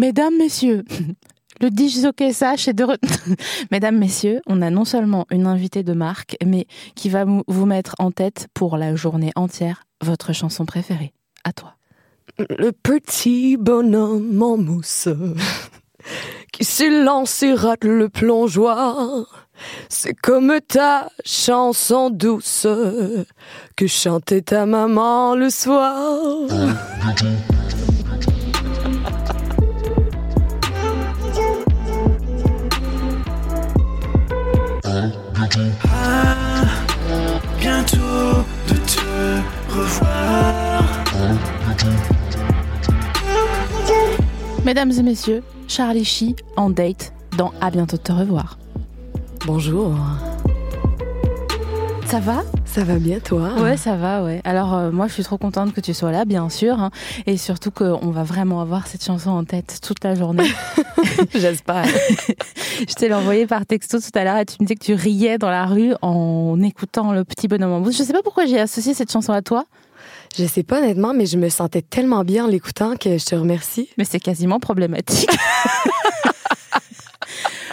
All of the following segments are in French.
Mesdames, messieurs, le disjockey Sach est de re- Mesdames, messieurs, on a non seulement une invitée de marque, mais qui va vous mettre en tête pour la journée entière votre chanson préférée. À toi. Le petit bonhomme en mousse qui s'élance et rate le plongeoir. C'est comme ta chanson douce que chantait ta maman le soir. Mesdames et messieurs, Charlie Sheen en date dans À bientôt de te revoir. Bonjour. Ça va? Ça va bien toi? Ouais, ça va, ouais. Alors, euh, moi, je suis trop contente que tu sois là, bien sûr. hein, et surtout qu'on va vraiment avoir cette chanson en tête toute la journée. J'espère. je t'ai envoyé par texto tout à l'heure et tu me disais que tu riais dans la rue en écoutant le petit bonhomme en mousse. Je sais pas pourquoi j'ai associé cette chanson à toi, Je sais pas honnêtement, mais je me sentais tellement bien en l'écoutant que je te remercie. mais c'est quasiment problématique.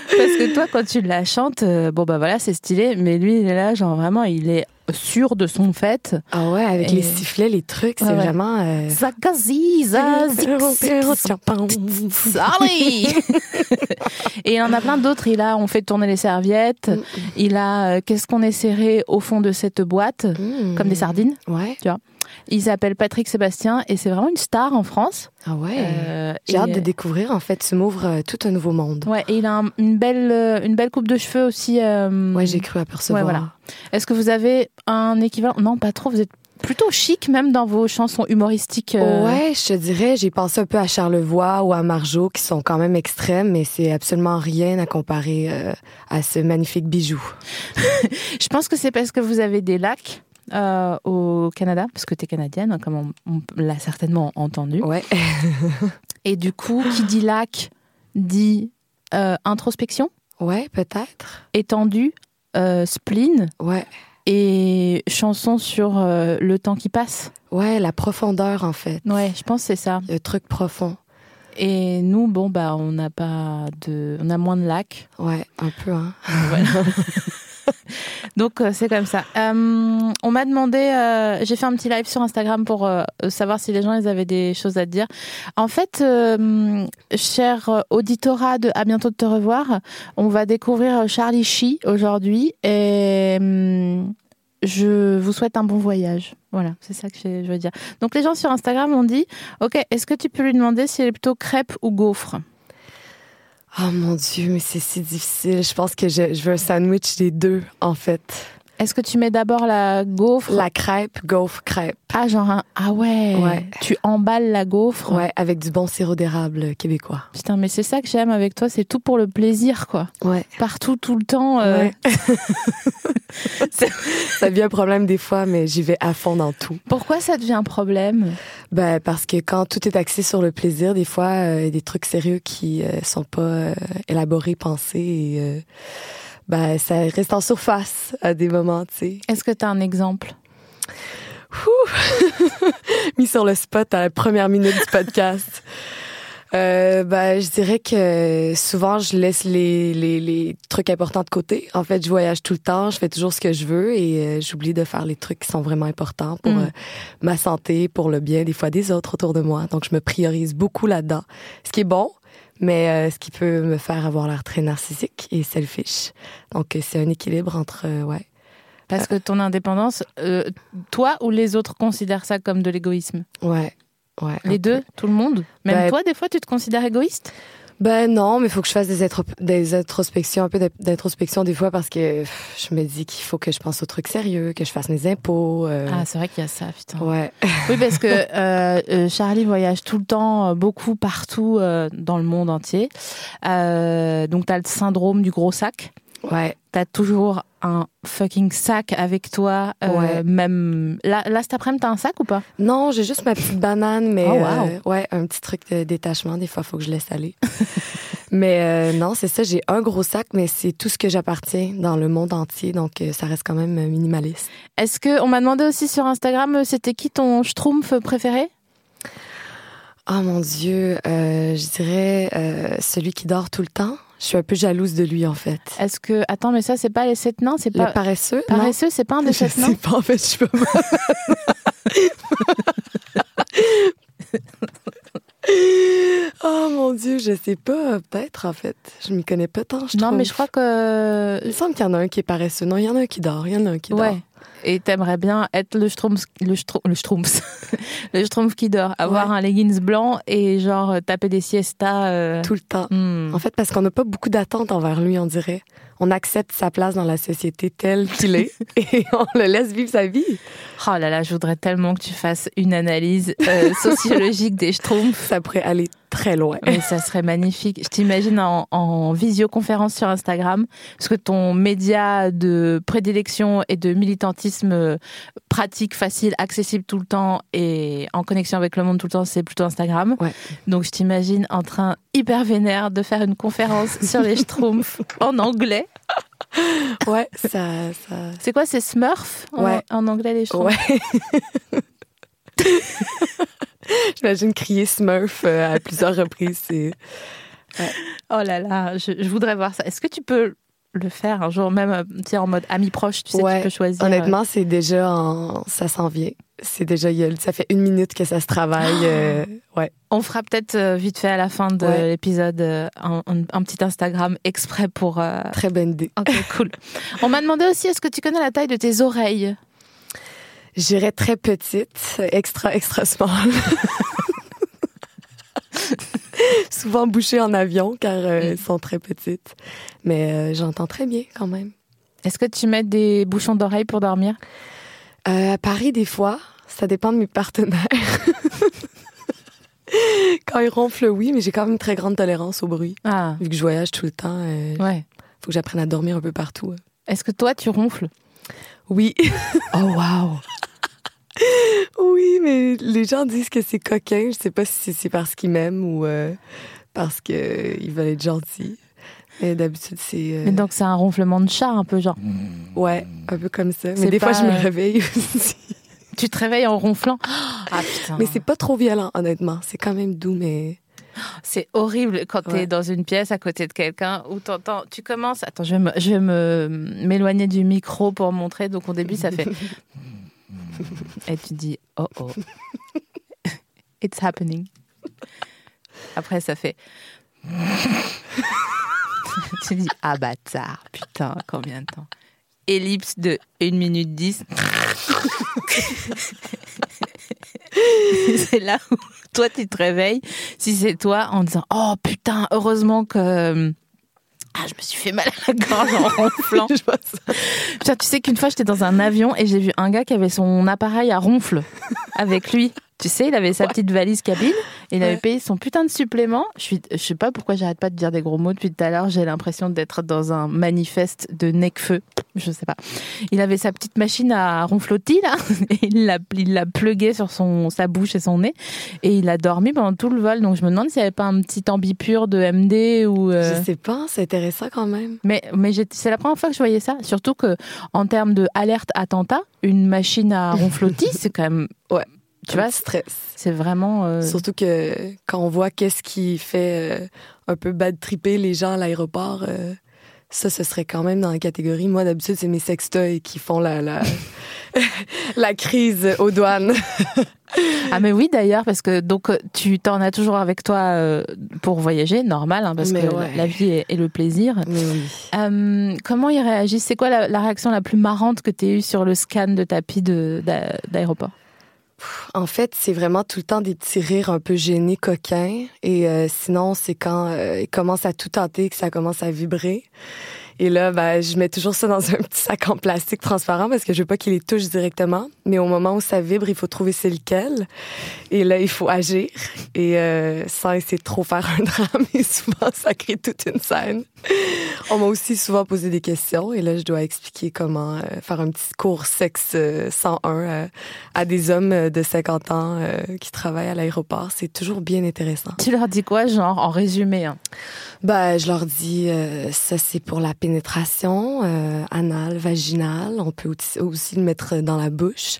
Parce que toi, quand tu la chantes, euh, bon bah voilà, c'est stylé, mais lui, il est là, genre vraiment, il est sûr de son fait. Ah ouais, avec Et- les sifflets, les trucs, c'est Ouais, ouais. vraiment. euh, Sorry Et il en a plein d'autres. Il a On fait tourner les serviettes. Mm. Il a euh, Qu'est-ce qu'on est serré au fond de cette boîte Mm. Comme des sardines. Ouais. Il s'appelle Patrick Sébastien et c'est vraiment une star en France. Ah ouais. Euh, J'ai hâte de découvrir, en fait. Tu m'ouvres euh, tout un nouveau monde. Ouais, et il a un- une, belle, euh, une belle coupe de cheveux aussi. euh, Ouais, j'ai cru apercevoir. Ouais, voilà. Est-ce que vous avez un équivalent? Non, pas trop. Vous êtes plutôt chic même dans vos chansons humoristiques. euh, Ouais, je te dirais, j'ai pensé un peu à Charlevoix ou à Marjo, qui sont quand même extrêmes, mais c'est absolument rien à comparer euh, à ce magnifique bijou. Je pense que c'est parce que vous avez des lacs euh, au Canada, parce que tu es canadienne, hein, comme on, on l'a certainement entendu. Ouais. Et du coup, qui dit lac dit euh, introspection, Ouais, peut-être. étendue, euh, spleen Ouais. et chanson sur euh, le temps qui passe. Ouais, la profondeur, en fait. Ouais, je pense que c'est ça. Le truc profond. Et nous, bon, bah, on n'a pas de, on a moins de lacs. Ouais, un peu, hein. Donc euh, c'est comme ça. Euh, on m'a demandé, euh, j'ai fait un petit live sur Instagram pour savoir si les gens ils avaient des choses à dire. En fait, cher auditorat de à bientôt de te revoir, on va découvrir Charlie Sheen aujourd'hui et hum, je vous souhaite un bon voyage. Voilà, c'est ça que je veux dire. Donc les gens sur Instagram ont dit, ok, est-ce que tu peux lui demander s'il est plutôt crêpe ou gaufre? Oh mon Dieu, mais c'est si difficile. Je pense que je, veux un sandwich des deux, en fait. Est-ce que tu mets d'abord la gaufre? La crêpe, gaufre, crêpe. Ah, genre un... Ah ouais. Ouais. Tu emballes la gaufre? Ouais, avec du bon sirop d'érable québécois. Putain, mais c'est ça que j'aime avec toi, c'est tout pour le plaisir, quoi. Ouais. Partout, tout le temps. euh, Ouais. ça devient un problème des fois, mais j'y vais à fond dans tout. Pourquoi ça devient un problème? Ben, parce que quand tout est axé sur le plaisir, des fois, euh, il y a des trucs sérieux qui euh, sont pas euh, élaborés, pensés, et euh, ben, ça reste en surface à des moments, tu sais. Est-ce que tu as un exemple? Mis sur le spot à la première minute du podcast. Euh, ben, je dirais que souvent, je laisse les, les, les trucs importants de côté. En fait, je voyage tout le temps, je fais toujours ce que je veux et euh, j'oublie de faire les trucs qui sont vraiment importants pour Mm. euh, ma santé, pour le bien des fois des autres autour de moi. Donc, je me priorise beaucoup là-dedans. Ce qui est bon, mais euh, ce qui peut me faire avoir l'air très narcissique et selfish. Donc, euh, c'est un équilibre entre, euh, ouais. Parce que ton indépendance, euh, toi ou les autres considèrent ça comme de l'égoïsme? Ouais. Ouais. Les peu. deux? Tout le monde? Même Ben- toi, des fois, tu te considères égoïste? Ben non, mais il faut que je fasse des, intro- des introspections, un peu d'in- d'introspection des fois parce que je me dis qu'il faut que je pense aux trucs sérieux, que je fasse mes impôts. euh, Ah, c'est vrai qu'il y a ça, putain. ouais. Oui, parce que euh, euh, Charlie voyage tout le temps, euh, beaucoup partout euh, dans le monde entier. Euh, donc, t'as le syndrome du gros sac. Ouais. T'as toujours un fucking sac avec toi. euh, Ouais. Même là, là cet après-midi, t'as un sac ou pas? Non, j'ai juste ma petite banane, mais Oh, wow. euh, ouais, un petit truc de détachement. Des fois, faut que je laisse aller. mais euh, non, c'est ça. J'ai un gros sac, mais c'est tout ce que j'appartiens dans le monde entier, donc ça reste quand même minimaliste. Est-ce que on m'a demandé aussi sur Instagram, c'était qui ton schtroumpf préféré? Oh mon Dieu, je dirais celui qui dort tout le temps. Je suis un peu jalouse de lui en fait. Est-ce que attends, mais ça c'est pas les sept nains, c'est pas paresseux, non? paresseux, c'est pas un des Je sept sais nains pas, en fait, je suis pas Oh mon Dieu, je sais pas, peut-être en fait. Je m'y connais pas tant, je Non, trouve. mais je crois que Il me semble qu'il y en a un qui est paresseux. Non, il y en a un qui dort. Il y en a un qui dort. ouais. Et t'aimerais bien être le schtroumpf, le schtroumpf, le schtroumpf, le schtroumpf qui dort, avoir un leggings blanc et genre euh, taper des siestas. euh, Tout le temps. hmm. En fait, parce qu'on n'a pas beaucoup d'attentes envers lui, on dirait. On accepte sa place dans la société telle qu'il est et on le laisse vivre sa vie. Oh là là, je voudrais tellement que tu fasses une analyse euh, sociologique des schtroumpfs. Ça pourrait aller très loin. Mais ça serait magnifique. Je t'imagine en, en visioconférence sur Instagram, parce que ton média de prédilection et de militantisme euh, pratique, facile, accessible tout le temps et en connexion avec le monde tout le temps, c'est plutôt Instagram. Ouais. Donc je t'imagine en train hyper vénère de faire une conférence sur les schtroumpfs en anglais. Ouais, ça, ça. C'est quoi, c'est Smurf en, Ouais. en anglais les schtroumpfs? Ouais. J'imagine crier Smurf euh, à plusieurs reprises. Oh là là, je, je voudrais voir ça. Est-ce que tu peux le faire un jour, même euh, en mode ami proche, tu sais, Ouais. tu peux choisir. euh, Honnêtement, c'est déjà en... ça s'en vient. C'est déjà, ça fait une minute que ça se travaille. euh, ouais. On fera peut-être vite fait à la fin de Ouais. l'épisode un, un- un petit Instagram exprès pour. euh, Très bonne idée. Ok, cool. On m'a demandé aussi est-ce que tu connais la taille de tes oreilles? J'irais très petite, extra, extra small. Souvent bouchées en avion car euh, elles sont très petites. Mais euh, j'entends très bien quand même. Est-ce que tu mets des bouchons d'oreilles pour dormir? Euh, à Paris, des fois, ça dépend de mes partenaires. Quand ils ronflent, oui, mais j'ai quand même une très grande tolérance au bruit. Ah, Vu que je voyage tout le temps, euh, ouais. faut que j'apprenne à dormir un peu partout. Est-ce que toi, tu ronfles? Oui, Oh, waouh oui, mais les gens disent que c'est coquin. Je sais pas si c'est parce qu'ils m'aiment ou euh, parce qu'ils veulent être gentils. Mais d'habitude, c'est. euh, Mais donc, c'est un ronflement de chat, un peu genre. Ouais, un peu comme ça. Mais des fois, je me euh, réveille aussi. Tu te réveilles en ronflant Ah putain Mais c'est pas trop violent, honnêtement. C'est quand même doux, mais. C'est horrible quand tu es Ouais. dans une pièce à côté de quelqu'un où t'entends, tu commences, attends, je vais me m'éloigner du micro pour montrer. Donc au début, ça fait. Et tu dis, oh oh. It's happening. Après, ça fait. tu dis, ah bâtard, putain, combien de temps Ellipse de 1 minute 10. c'est là où toi tu te réveilles, si c'est toi, en disant Oh putain, heureusement que. Ah, je me suis fait mal à la gorge en ronflant. Je vois ça. Putain, tu sais qu'une fois j'étais dans un avion et j'ai vu un gars qui avait son appareil à ronfle avec lui. Tu sais, il avait sa petite valise cabine il avait payé son putain de supplément. Je suis, je sais pas pourquoi j'arrête pas de dire des gros mots depuis tout à l'heure. J'ai l'impression d'être dans un manifeste de Necfeu. Je sais pas. Il avait sa petite machine à ronflotis là et il l'a, il l'a plugué sur son, sa bouche et son nez et il a dormi pendant tout le vol. Donc je me demande s'il n'y avait pas un petit ambipure de MD ou. euh, Je sais pas, c'est intéressant quand même. mais, mais c'est la première fois que je voyais ça. Surtout que, en termes de alerte attentat, une machine à ronflotis, c'est quand même. Ouais. Tu vois, stress. c'est vraiment. euh, Surtout que quand on voit qu'est-ce qui fait euh, un peu bad tripper les gens à l'aéroport, euh, ça, ce serait quand même dans la catégorie. Moi, d'habitude, c'est mes sextoys qui font la, la, la crise aux douanes. Ah, mais oui, d'ailleurs, parce que donc tu t'en as toujours avec toi pour voyager, normal, hein, parce Mais que ouais. la vie est, est le plaisir. Oui. Comment ils réagissent? C'est quoi la, la réaction la plus marrante que tu as eue sur le scan de tapis de- d'aéroport? En fait, c'est vraiment tout le temps des petits rires un peu gênés, coquins. Et euh, sinon, c'est quand euh, il commence à tout tenter que ça commence à vibrer. Et là, ben, je mets toujours ça dans un petit sac en plastique transparent parce que je veux pas qu'il les touche directement. Mais au moment où ça vibre, il faut trouver c'est lequel. Et là, il faut agir. Et euh, sans essayer de trop faire un drame. Et souvent, ça crée toute une scène. On m'a aussi souvent posé des questions. Et là, je dois expliquer comment euh, faire un petit cours sexe euh, 101 euh, à des hommes euh, de 50 ans euh, qui travaillent à l'aéroport. C'est toujours bien intéressant. Tu leur dis quoi, genre, en résumé hein? Ben, je leur dis, euh, ça c'est pour la pénétration euh, anale, vaginale. On peut aussi, le mettre dans la bouche.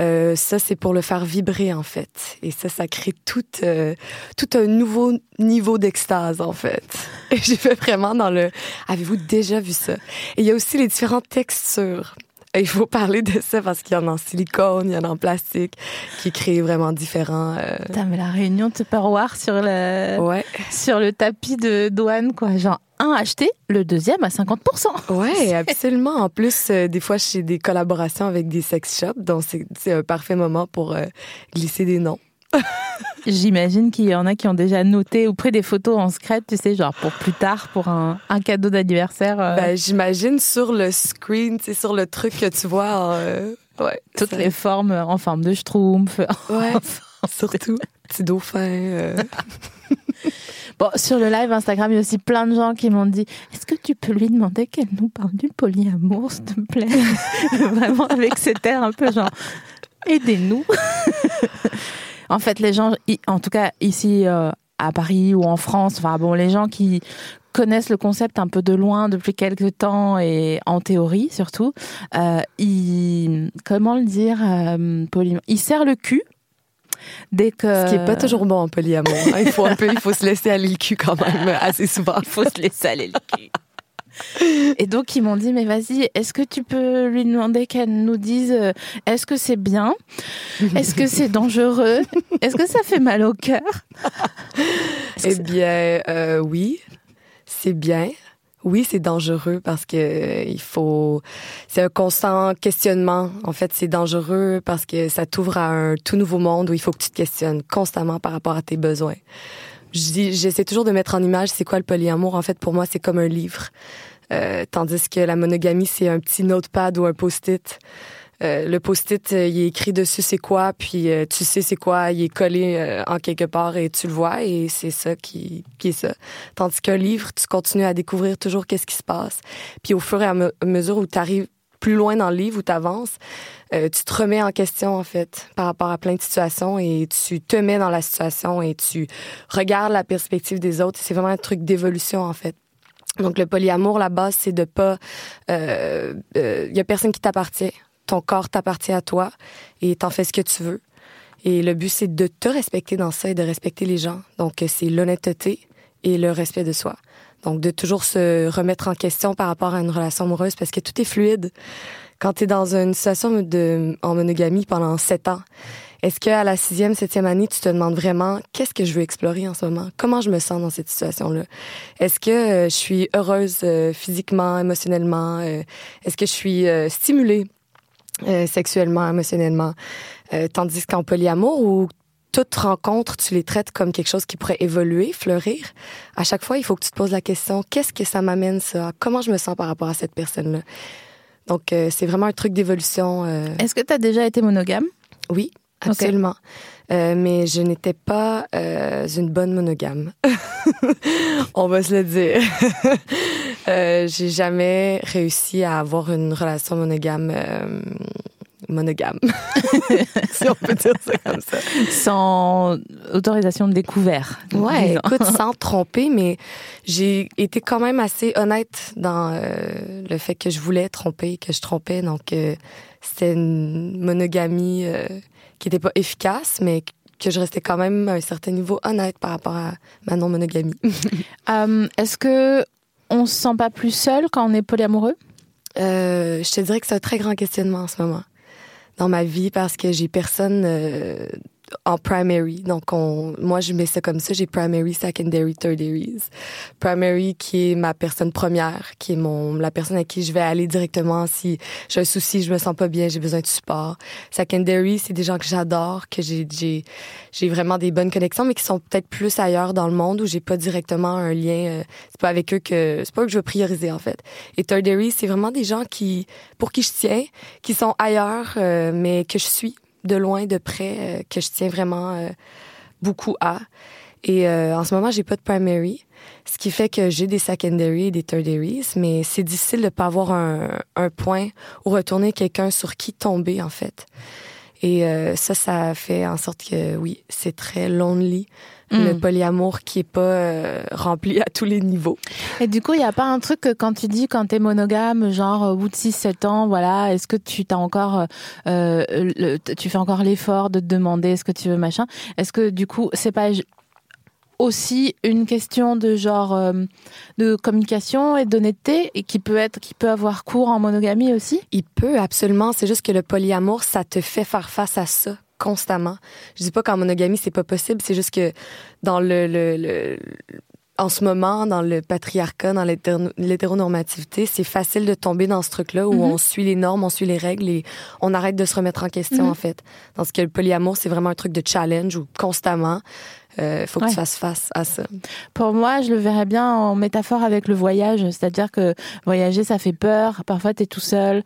Euh, ça c'est pour le faire vibrer en fait. Et ça, ça crée tout, euh, tout un nouveau niveau d'extase en fait. Et j'ai fait vraiment dans le. Avez-vous déjà vu ça? Et il y a aussi les différentes textures. Il faut parler de ça parce qu'il y en a en silicone, il y en a en plastique, qui créent vraiment différents. euh, Putain, mais la réunion Tupperware sur le, Ouais. sur le tapis de douane, quoi. Genre, un acheté, le deuxième à 50%. Ouais, absolument. En plus, euh, des fois, j'ai des collaborations avec des sex shops, donc c'est c'est un parfait moment pour euh, glisser des noms. J'imagine qu'il y en a qui ont déjà noté ou pris des photos en secret, tu sais, genre pour plus tard, pour un, un cadeau d'anniversaire. euh, Ben, j'imagine sur le screen, c'est sur le truc que tu vois. euh, ouais, toutes ça- les formes en forme de schtroumpf. Ouais, surtout. Petit dauphin. euh. Bon, sur le live Instagram, il y a aussi plein de gens qui m'ont dit Est-ce que tu peux lui demander qu'elle nous parle du polyamour, s'il te plaît? Vraiment avec cet air un peu genre Aidez-nous. En fait, les gens, en tout cas ici euh, à Paris ou en France, enfin bon, les gens qui connaissent le concept un peu de loin depuis quelques temps et en théorie surtout, euh, ils, comment le dire, euh, polyamour Ils serrent le cul dès que Ce qui est pas toujours bon en polyamour. hein. Il faut un peu, il faut se laisser aller le cul quand même assez souvent. Il faut se laisser aller le cul. Et donc ils m'ont dit mais vas-y, est-ce que tu peux lui demander qu'elle nous dise euh, est-ce que c'est bien? Est-ce que c'est dangereux? Est-ce que ça fait mal au cœur? Eh bien, euh, oui, c'est bien. Oui, c'est dangereux parce que euh, il faut. C'est un constant questionnement. En fait, c'est dangereux parce que ça t'ouvre à un tout nouveau monde où il faut que tu te questionnes constamment par rapport à tes besoins. J'essaie toujours de mettre en image c'est quoi le polyamour. En fait, pour moi, c'est comme un livre. Euh, tandis que la monogamie, c'est un petit notepad ou un post-it. Euh, le post-it, euh, il est écrit dessus c'est quoi, puis tu sais c'est quoi, il est collé en quelque part et tu le vois et c'est ça qui, est ça. Tandis qu'un livre, tu continues à découvrir toujours qu'est-ce qui se passe. Puis au fur et à me- mesure où tu arrives plus loin dans le livre, où tu avances, tu te remets en question en fait par rapport à plein de situations et tu te mets dans la situation et tu regardes la perspective des autres. C'est vraiment un truc d'évolution en fait. Donc le polyamour, la base, c'est de pas, il euh, euh, y a personne qui t'appartient. Ton corps t'appartient à toi et t'en fais ce que tu veux. Et le but, c'est de te respecter dans ça et de respecter les gens. Donc, c'est l'honnêteté et le respect de soi. Donc, de toujours se remettre en question par rapport à une relation amoureuse parce que tout est fluide. Quand tu es dans une situation de, en monogamie pendant sept ans, est-ce qu'à la sixième, septième année, tu te demandes vraiment qu'est-ce que je veux explorer en ce moment? Comment je me sens dans cette situation-là? Est-ce que euh, je suis heureuse euh, physiquement, émotionnellement? Euh, est-ce que je suis euh, stimulée euh, sexuellement, émotionnellement? Euh, tandis qu'en polyamour, où toute rencontre, tu les traites comme quelque chose qui pourrait évoluer, fleurir. À chaque fois, il faut que tu te poses la question, qu'est-ce que ça m'amène ça? Comment je me sens par rapport à cette personne-là? Donc, euh, c'est vraiment un truc d'évolution. euh, Est-ce que tu as déjà été monogame? Oui, absolument. Euh, mais je n'étais pas euh, une bonne monogame. On va se le dire. euh, J'ai jamais réussi à avoir une relation monogame. euh, monogame, si on peut dire ça comme ça. Sans autorisation de découvert. Ouais, disons. écoute, sans tromper, mais j'ai été quand même assez honnête dans euh, le fait que je voulais tromper, que je trompais. Donc, euh, c'était une monogamie euh, qui n'était pas efficace, mais que je restais quand même à un certain niveau honnête par rapport à ma non-monogamie. Euh, Est-ce que on se sent pas plus seul quand on est polyamoureux? Euh, je te dirais que c'est un très grand questionnement en ce moment dans ma vie parce que j'ai personne euh, en primary. Donc, on, moi, je mets ça comme ça. J'ai primary, secondary, tertiaries. Primary, qui est ma personne première, qui est mon, la personne à qui je vais aller directement si j'ai un souci, je me sens pas bien, j'ai besoin de support. Secondary, c'est des gens que j'adore, que j'ai, j'ai, j'ai vraiment des bonnes connexions, mais qui sont peut-être plus ailleurs dans le monde où j'ai pas directement un lien. euh, c'est pas avec eux que, c'est pas eux que je veux prioriser, en fait. Et tertiary, c'est vraiment des gens qui, pour qui je tiens, qui sont ailleurs, euh, mais que je suis de loin, de près, euh, que je tiens vraiment euh, beaucoup à. Et euh, en ce moment, j'ai pas de primary, ce qui fait que j'ai des secondary et des tertiaries, mais c'est difficile de pas avoir un, un point où retourner quelqu'un sur qui tomber, en fait. Et euh, ça, ça fait en sorte que, oui, c'est très lonely, le Mm. polyamour qui est pas euh, rempli à tous les niveaux. Et du coup, il n'y a pas un truc que quand tu dis quand t'es monogame, genre au bout de 6-7 ans, voilà, est-ce que tu t'as encore, euh, le- tu fais encore l'effort de te demander est-ce que tu veux machin? Est-ce que du coup, c'est pas aussi une question de genre euh, de communication et d'honnêteté et qui peut être, qui peut avoir cours en monogamie aussi? Il peut absolument. C'est juste que le polyamour, ça te fait faire face à ça constamment. Je dis pas qu'en monogamie c'est pas possible. C'est juste que dans le, le, le- en ce moment, dans le patriarcat, dans l'hétéro- l'hétéronormativité, c'est facile de tomber dans ce truc-là où Mhm. on suit les normes, on suit les règles et on arrête de se remettre en question, Mhm. en fait. Dans ce que le polyamour, c'est vraiment un truc de challenge où constamment, il faut que Ouais. tu fasses face à ça. Pour moi, je le verrais bien en métaphore avec le voyage, c'est-à-dire que voyager, ça fait peur. Parfois, t'es tout seul.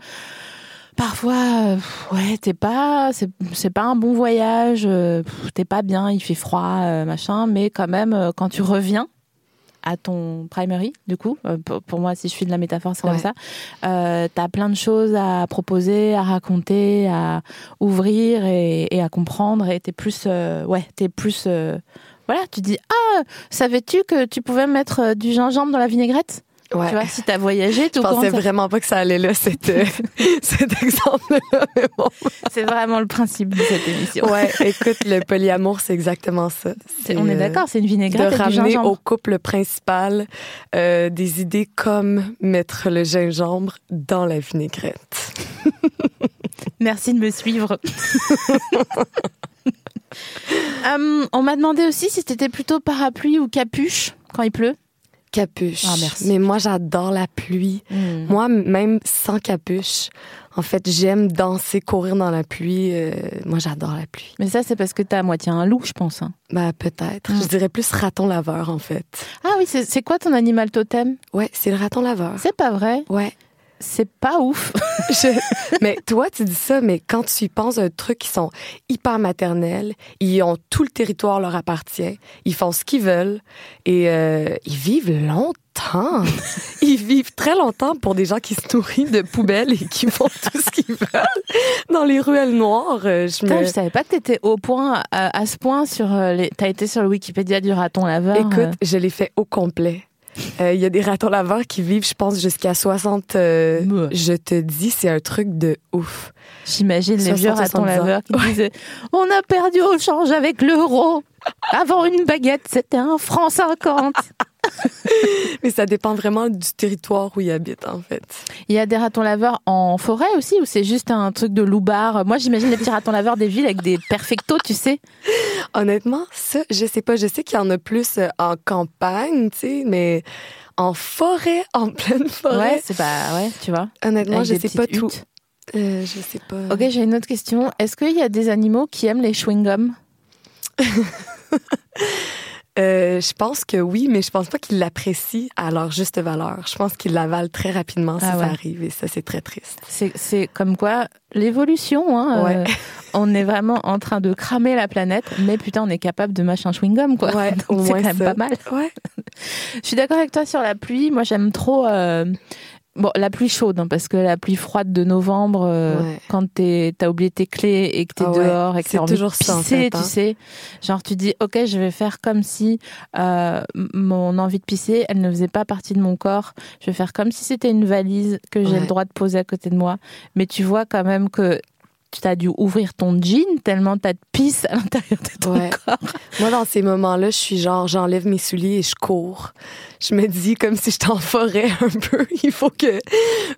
Parfois, euh, ouais, t'es pas, c'est pas un bon voyage. euh, T'es pas bien, il fait froid, euh, machin. Mais quand même, quand tu reviens à ton primary, du coup, pour, moi, si je suis de la métaphore, c'est comme ça. Euh, T'as plein de choses à proposer, à raconter, à ouvrir et, et à comprendre. Et t'es plus, euh, ouais, t'es plus. euh, voilà, tu dis ah, savais-tu que tu pouvais mettre du gingembre dans la vinaigrette? Ouais. Tu vois, si t'as voyagé, tout Je pensais compte. vraiment pas que ça allait là, cet, euh, cet exemple-là. mais bon. C'est vraiment le principe de cette émission. Ouais, écoute, le polyamour, c'est exactement ça. C'est- On est euh, d'accord, c'est une De vinaigrette et du ramener au couple principal euh, des idées comme mettre le gingembre dans la vinaigrette. Merci de me suivre. Hum, on m'a demandé aussi si c'était plutôt parapluie ou capuche quand il pleut. Capuche. Ah, merci. Mais moi, j'adore la pluie. Hum. Moi, même sans capuche, en fait, j'aime danser, courir dans la pluie. euh, moi, j'adore la pluie. Mais ça, c'est parce que t'as à moitié un loup, je pense. hein. Bah, peut-être. Mm. Je dirais plus raton laveur, en fait. Ah oui, c'est quoi ton animal totem? Ouais, c'est le raton laveur. C'est pas vrai? Ouais. C'est pas ouf. Je- Mais toi, tu dis ça, mais quand tu y penses, un truc qui sont hyper maternels, ils ont tout le territoire leur appartient, ils font ce qu'ils veulent et euh, ils vivent longtemps. ils vivent très longtemps pour des gens qui se nourrissent de poubelles et qui font tout ce qu'ils veulent dans les ruelles noires. euh, Je Putain, me... je savais pas que t'étais au point, à, à ce point sur euh, les. T'as été sur le Wikipédia du raton laveur. Écoute, euh. je l'ai fait au complet. Euh, Il y a des ratons laveurs qui vivent, je pense, jusqu'à 60. euh, Ouais. je te dis, c'est un truc de ouf. J'imagine les vieux 60, ratons 70 ans. laveurs qui disaient On a perdu au change avec l'euro. Avant une baguette, c'était un franc 50. Mais ça dépend vraiment du territoire où ils habitent, en fait. Il y a des ratons laveurs en forêt aussi, ou c'est juste un truc de loupard Moi, j'imagine les petits ratons laveurs des villes avec des perfectos, tu sais. Honnêtement, ça, je sais pas. Je sais qu'il y en a plus euh, en campagne, tu sais, mais en forêt, en pleine forêt. Ouais, c'est pas. Ouais, tu vois. Honnêtement, avec je sais pas petites tout. huttes. Euh, je sais pas. Ok, j'ai une autre question. Est-ce qu'il y a des animaux qui aiment les chewing-gums? Euh, je pense que oui, mais je pense pas qu'ils l'apprécient à leur juste valeur. Je pense qu'ils l'avalent très rapidement si Ah ouais. ça arrive et ça, c'est très triste. C'est comme quoi l'évolution. Hein, Ouais. euh, on est vraiment en train de cramer la planète, mais putain, on est capable de mâcher un chewing-gum, quoi. Ouais, c'est quand même ça. pas mal. Ouais. Je suis d'accord avec toi sur la pluie. Moi, j'aime trop. euh, Bon, la pluie chaude, hein, parce que la pluie froide de novembre, euh, Ouais. quand t'es- t'as oublié tes clés et que t'es Ah ouais, dehors et que t'as envie de toujours ça, en pisser, tu hein. sais. Genre, tu dis, ok, je vais faire comme si euh, mon envie de pisser, elle ne faisait pas partie de mon corps. Je vais faire comme si c'était une valise que j'ai Ouais. le droit de poser à côté de moi. Mais tu vois quand même que tu as dû ouvrir ton jean tellement t'as de pisse à l'intérieur de ton Ouais. corps. Moi, dans ces moments-là, je suis genre, j'enlève mes souliers et je cours. Je me dis comme si j'étais en forêt un peu. Il faut que,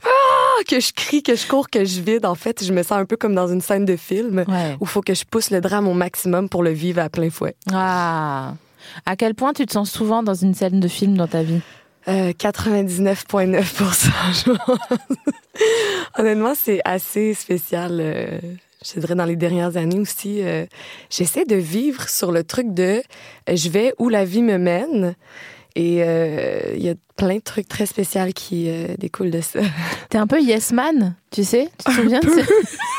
ah, que je crie, que je cours, que je vide. En fait, je me sens un peu comme dans une scène de film Ouais. où il faut que je pousse le drame au maximum pour le vivre à plein fouet. Ah. À quel point tu te sens souvent dans une scène de film dans ta vie? Euh, 99,9%. je pense. Honnêtement, c'est assez spécial. euh, je dirais dans les dernières années aussi. euh, J'essaie de vivre sur le truc de euh, je vais où la vie me mène. Et euh, il y a plein de trucs très spéciaux qui euh, découlent de ça. T'es un peu yes man, tu sais Tu te souviens de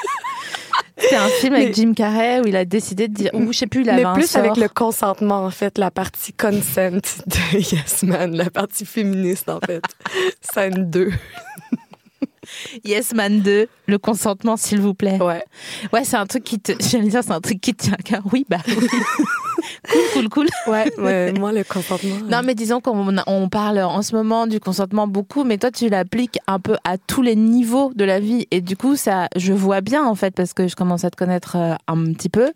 C'était un film avec Mais- Jim Carrey où il a décidé de dire, ou je sais plus, il avait Mais plus avec le consentement, en fait, la partie consent de Yes Man, la partie féministe, en fait. Scène 2. Yes Man 2, le consentement s'il vous plaît. Ouais. Ouais, c'est un truc qui te, j'allais dire, c'est un truc qui te tient à cœur. Oui, bah oui. cool, cool, cool. Ouais, ouais, moi, le consentement. Non, mais disons qu'on on parle en ce moment du consentement beaucoup, mais toi, tu l'appliques un peu à tous les niveaux de la vie. Et du coup, ça, je vois bien, en fait, parce que je commence à te connaître euh, un petit peu.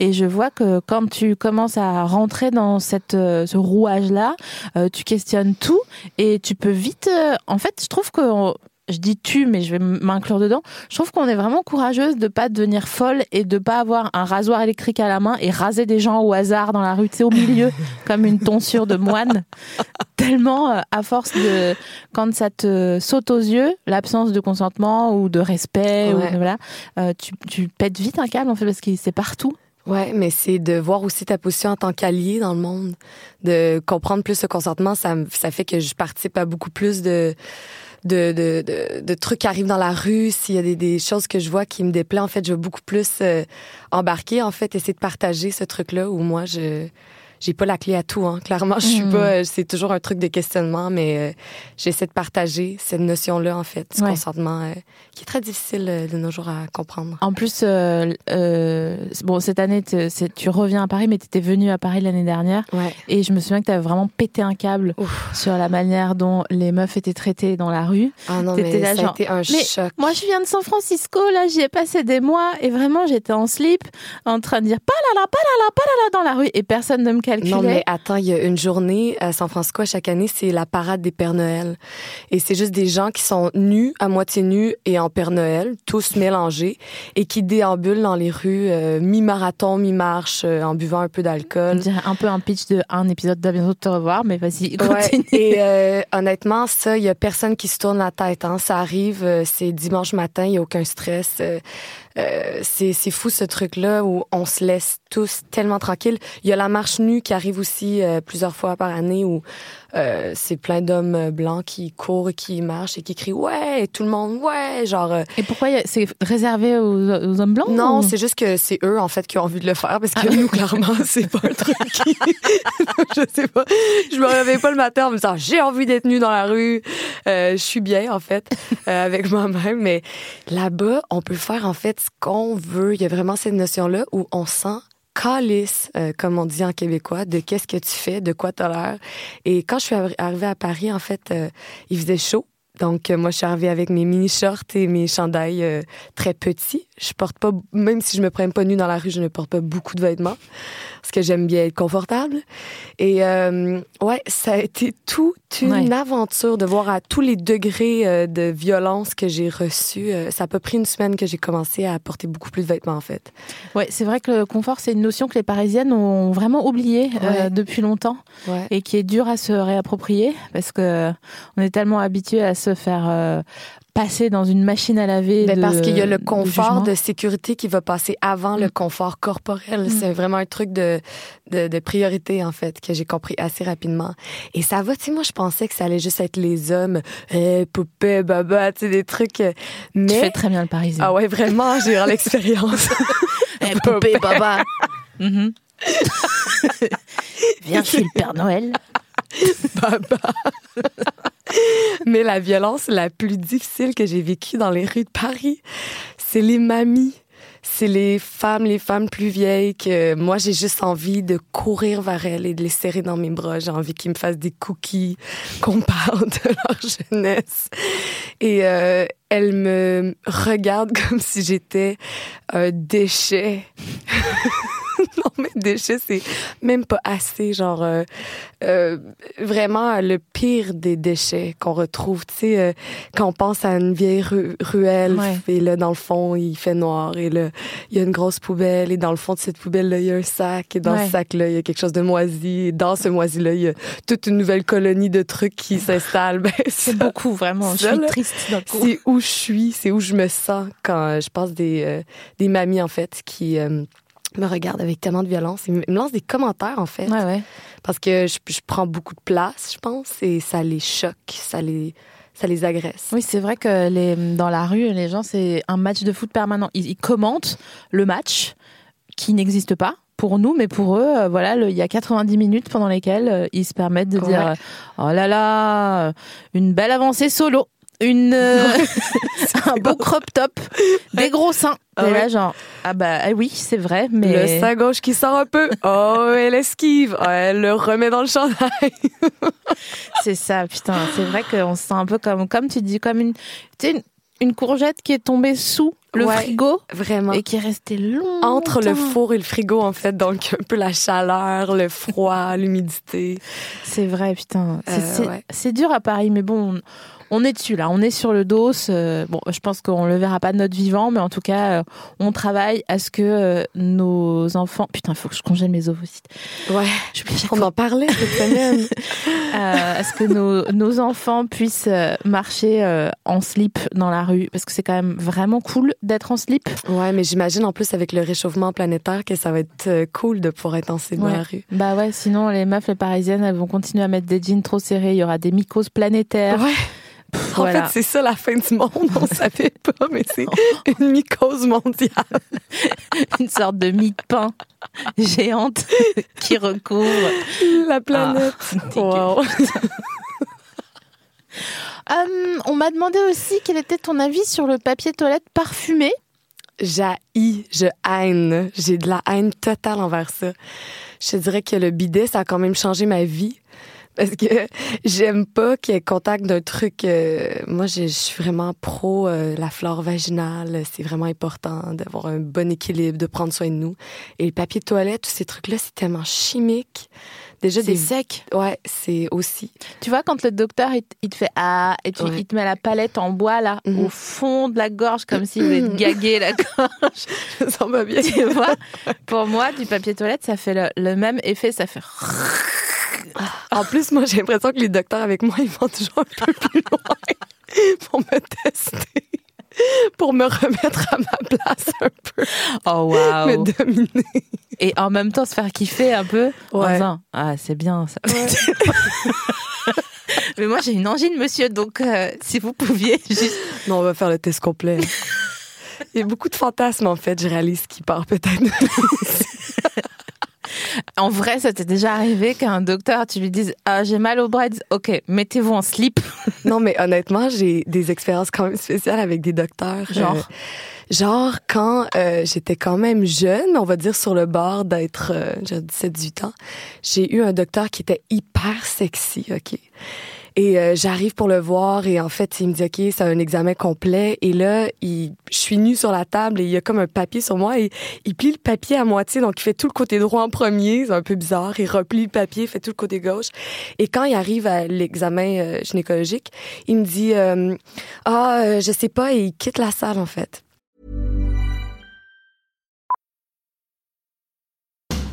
Et je vois que quand tu commences à rentrer dans cette, euh, ce rouage-là, euh, tu questionnes tout et tu peux vite. en fait, je trouve que. Je dis tu, mais je vais m'inclure dedans. Je trouve qu'on est vraiment courageuse de pas devenir folle et de pas avoir un rasoir électrique à la main et raser des gens au hasard dans la rue, tu sais, au milieu, comme une tonsure de moine. Tellement, euh, à force de, quand ça te saute aux yeux, l'absence de consentement ou de respect, ou de- voilà, euh, tu, tu pètes vite un câble, en fait, parce que c'est partout. Ouais, mais c'est de voir aussi ta position en tant qu'allié dans le monde, de comprendre plus le consentement, ça, ça fait que je participe à beaucoup plus de de, de, de, trucs qui arrivent dans la rue, s'il y a des, choses que je vois qui me déplaient, en fait, je vais beaucoup plus euh, embarquer, en fait, essayer de partager ce truc-là où moi, je j'ai pas la clé à tout, hein. Clairement, je suis Mhm. pas, euh, c'est toujours un truc de questionnement, mais euh, j'essaie de partager cette notion-là, en fait, du Ouais. consentement, euh, qui est très difficile euh, de nos jours à comprendre. En plus, bon, cette année, tu reviens à Paris, mais tu étais venu à Paris l'année dernière. Ouais. Et je me souviens que tu avais vraiment pété un câble Ouf. sur la manière dont les meufs étaient traitées dans la rue. Ah non, mais là, ça genre, a été un mais choc. Moi, je viens de San Francisco, là, j'y ai passé des mois et vraiment, j'étais en slip, en train de dire pas là là, pas là là, pas là là dans la rue et personne ne me calculait. Non, mais attends, il y a une journée à San Francisco, chaque année, c'est la parade des Pères Noël. Et c'est juste des gens qui sont nus, à moitié nus et en Père Noël, tous mélangés, et qui déambulent dans les rues, euh, mi-marathon, mi-marche, euh, en buvant un peu d'alcool. un peu un pitch de un épisode d'à bientôt de te revoir, mais vas-y, Ouais, continue. et euh, honnêtement, ça, il y a personne qui se tourne la tête. Hein. Ça arrive, euh, c'est dimanche matin, il y a aucun stress. Euh, c'est c'est fou ce truc-là où on se laisse tous tellement tranquilles. Il y a la marche nue qui arrive aussi euh, plusieurs fois par année où euh, c'est plein d'hommes euh, blancs qui courent qui marchent et qui crient ouais, et tout le monde ouais, genre euh, Et pourquoi c'est réservé aux, aux hommes blancs non, ou- c'est juste que c'est eux en fait qui ont envie de le faire parce que nous clairement c'est pas un truc qui je sais pas. Je me réveille pas le matin en me disant j'ai envie d'être nue dans la rue. Euh, je suis bien en fait euh, avec moi-même mais là-bas on peut faire en fait qu'on veut. Il y a vraiment cette notion là où on sent calice, euh, comme on dit en québécois, de qu'est-ce que tu fais, de quoi t'as l'air. Et quand je suis arri- arrivée à Paris, en fait, euh, il faisait chaud. Donc, euh, moi, je suis arrivée avec mes mini-shorts et mes chandails très petits. Je porte pas, même si je me prends pas nue dans la rue, je ne porte pas beaucoup de vêtements parce que j'aime bien être confortable. Et euh, ouais, ça a été toute une Ouais. aventure de voir à tous les degrés euh, de violence que j'ai reçus. Euh, ça a pas pris une semaine que j'ai commencé à porter beaucoup plus de vêtements, en fait. Ouais, c'est vrai que le confort, c'est une notion que les Parisiennes ont vraiment oubliée euh, depuis longtemps Ouais. et qui est dure à se réapproprier parce que on est tellement habitué à se faire euh, passer dans une machine à laver. Ben, de- parce qu'il y a le confort de, sécurité qui va passer avant le confort corporel. C'est vraiment un truc de, de, de priorité, en fait, que j'ai compris assez rapidement. Et ça va, tu sais, moi, je pensais que ça allait juste être les hommes, eh, poupée, baba, tu sais, des trucs. euh, Mais. Tu fais très bien le parisien. Ah ouais, vraiment, j'ai eu l'expérience. Eh, poupée, baba. Mhm. Viens, je suis le Père Noël. Baba. Mais la violence la plus difficile que j'ai vécue dans les rues de Paris, c'est les mamies. c'est les femmes, les femmes plus vieilles que moi, j'ai juste envie de courir vers elles et de les serrer dans mes bras. J'ai envie qu'ils me fassent des cookies, qu'on parle de leur jeunesse. Et euh, elles me regardent comme si j'étais un déchet. non, mais déchet, c'est même pas assez, genre, euh, euh, vraiment le pire des déchets qu'on retrouve. Tu sais, euh, quand on pense à une vieille ru- ruelle, Ouais. et là, dans le fond, il fait noir, et là, il y a une grosse poubelle, et dans le fond de cette poubelle-là, il y a un sac, et dans Ouais. ce sac-là, il y a quelque chose de moisi, et dans ce moisi-là, il y a toute une nouvelle colonie de trucs qui s'installent. Ben, C'est beaucoup, vraiment. Je suis triste d'un coup. c'est où je suis, c'est où je me sens quand euh, je pense des, euh, des mamies, en fait, qui euh, me regardent avec tellement de violence et me lancent des commentaires, en fait. Ouais, ouais. Parce que je, je prends beaucoup de place, je pense, et ça les choque, ça les, ça les agresse. Oui, c'est vrai que les, dans la rue, les gens, c'est un match de foot permanent. Ils, ils commentent le match qui n'existe pas pour nous, mais pour eux, euh, voilà, il y a 90 minutes pendant lesquelles euh, ils se permettent de dire euh, Oh là là, une belle avancée solo, une, euh, un beau crop top, des gros seins. Ah Et là, genre, ah bah ah oui, c'est vrai, mais. Le sein gauche qui sort un peu. Oh, elle esquive. Oh, elle le remet dans le chandail. C'est ça, putain. C'est vrai qu'on se sent un peu comme, comme tu dis, comme une, tu sais, une, une courgette qui est tombée sous le Ouais. frigo Vraiment. et qui est restée longtemps. Entre le four et le frigo, en fait. Donc, un peu la chaleur, le froid, l'humidité. C'est vrai, putain. C'est Euh, ouais. dur à Paris, mais bon, on, on est dessus là. On est sur le dos. euh, bon, je pense qu'on le verra pas de notre vivant, mais en tout cas, euh, on travaille à ce que euh, nos enfants. Putain, il faut que je congèle mes ovocytes. Ouais. Chaque On en parlait cette semaine. Euh, à ce que nos, nos enfants puissent marcher en slip dans la rue, parce que c'est quand même vraiment cool d'être en slip. ouais, mais j'imagine en plus avec le réchauffement planétaire que ça va être cool de pouvoir être en slip dans la rue. Bah ouais, sinon les meufs, les parisiennes, elles vont continuer à mettre des jeans trop serrés. Il y aura des mycoses planétaires. Ouais. En fait, c'est ça la fin du monde. On savait pas, mais c'est une mycose mondiale. une sorte de mie de pain géante qui recouvre. La planète. dégueu. Wow. Euh, on m'a demandé aussi quel était ton avis sur le papier toilette parfumé. J'haïs, je haine. J'ai de la haine totale envers ça. Je te dirais que le bidet, ça a quand même changé ma vie. Parce que j'aime pas qu'il y ait contact d'un truc. euh, moi, je, je suis vraiment pro euh, la flore vaginale. C'est vraiment important d'avoir un bon équilibre, de prendre soin de nous. Et le papier de toilette, tous ces trucs-là, c'est tellement chimique. Déjà, C'est des sec. Ouais, c'est aussi. Tu vois, quand le docteur, il, te- il te fait Ah, et tu, Ouais. il te met la palette en bois, là, Mhm. au fond de la gorge, comme s'il voulait te gaguer la gorge. Ça va bien. tu vois Pour moi, du papier toilette, ça fait le, le même effet. Ça fait. En plus, moi, j'ai l'impression que les docteurs avec moi, ils vont toujours un peu plus loin pour me tester, pour me remettre à ma place un peu, Oh, me waouh dominer. Et en même temps, se faire kiffer un peu. Ouais. disant, ah, c'est bien ça. Mais moi, j'ai une angine, monsieur, donc euh, si vous pouviez juste. Non, on va faire le test complet. Il y a beaucoup de fantasmes, en fait, je réalise, qui part peut-être. En vrai, ça t'est déjà arrivé qu'un docteur, tu lui dises Ah, j'ai mal au bras. Ok, mettez-vous en slip. non, mais honnêtement, j'ai des expériences quand même spéciales avec des docteurs. Genre? Euh, genre, quand euh, j'étais quand même jeune, on va dire sur le bord d'être, euh, j'ai 17-18 ans, j'ai eu un docteur qui était hyper sexy, OK? Et euh, j'arrive pour le voir et en fait, il me dit, OK, c'est un examen complet. Et là, il, je suis nue sur la table et il y a comme un papier sur moi et il plie le papier à moitié. Donc, il fait tout le côté droit en premier. C'est un peu bizarre. Il replie le papier, fait tout le côté gauche. Et quand il arrive à l'examen euh, gynécologique, il me dit, euh, ah, euh, je sais pas, et il quitte la salle, en fait.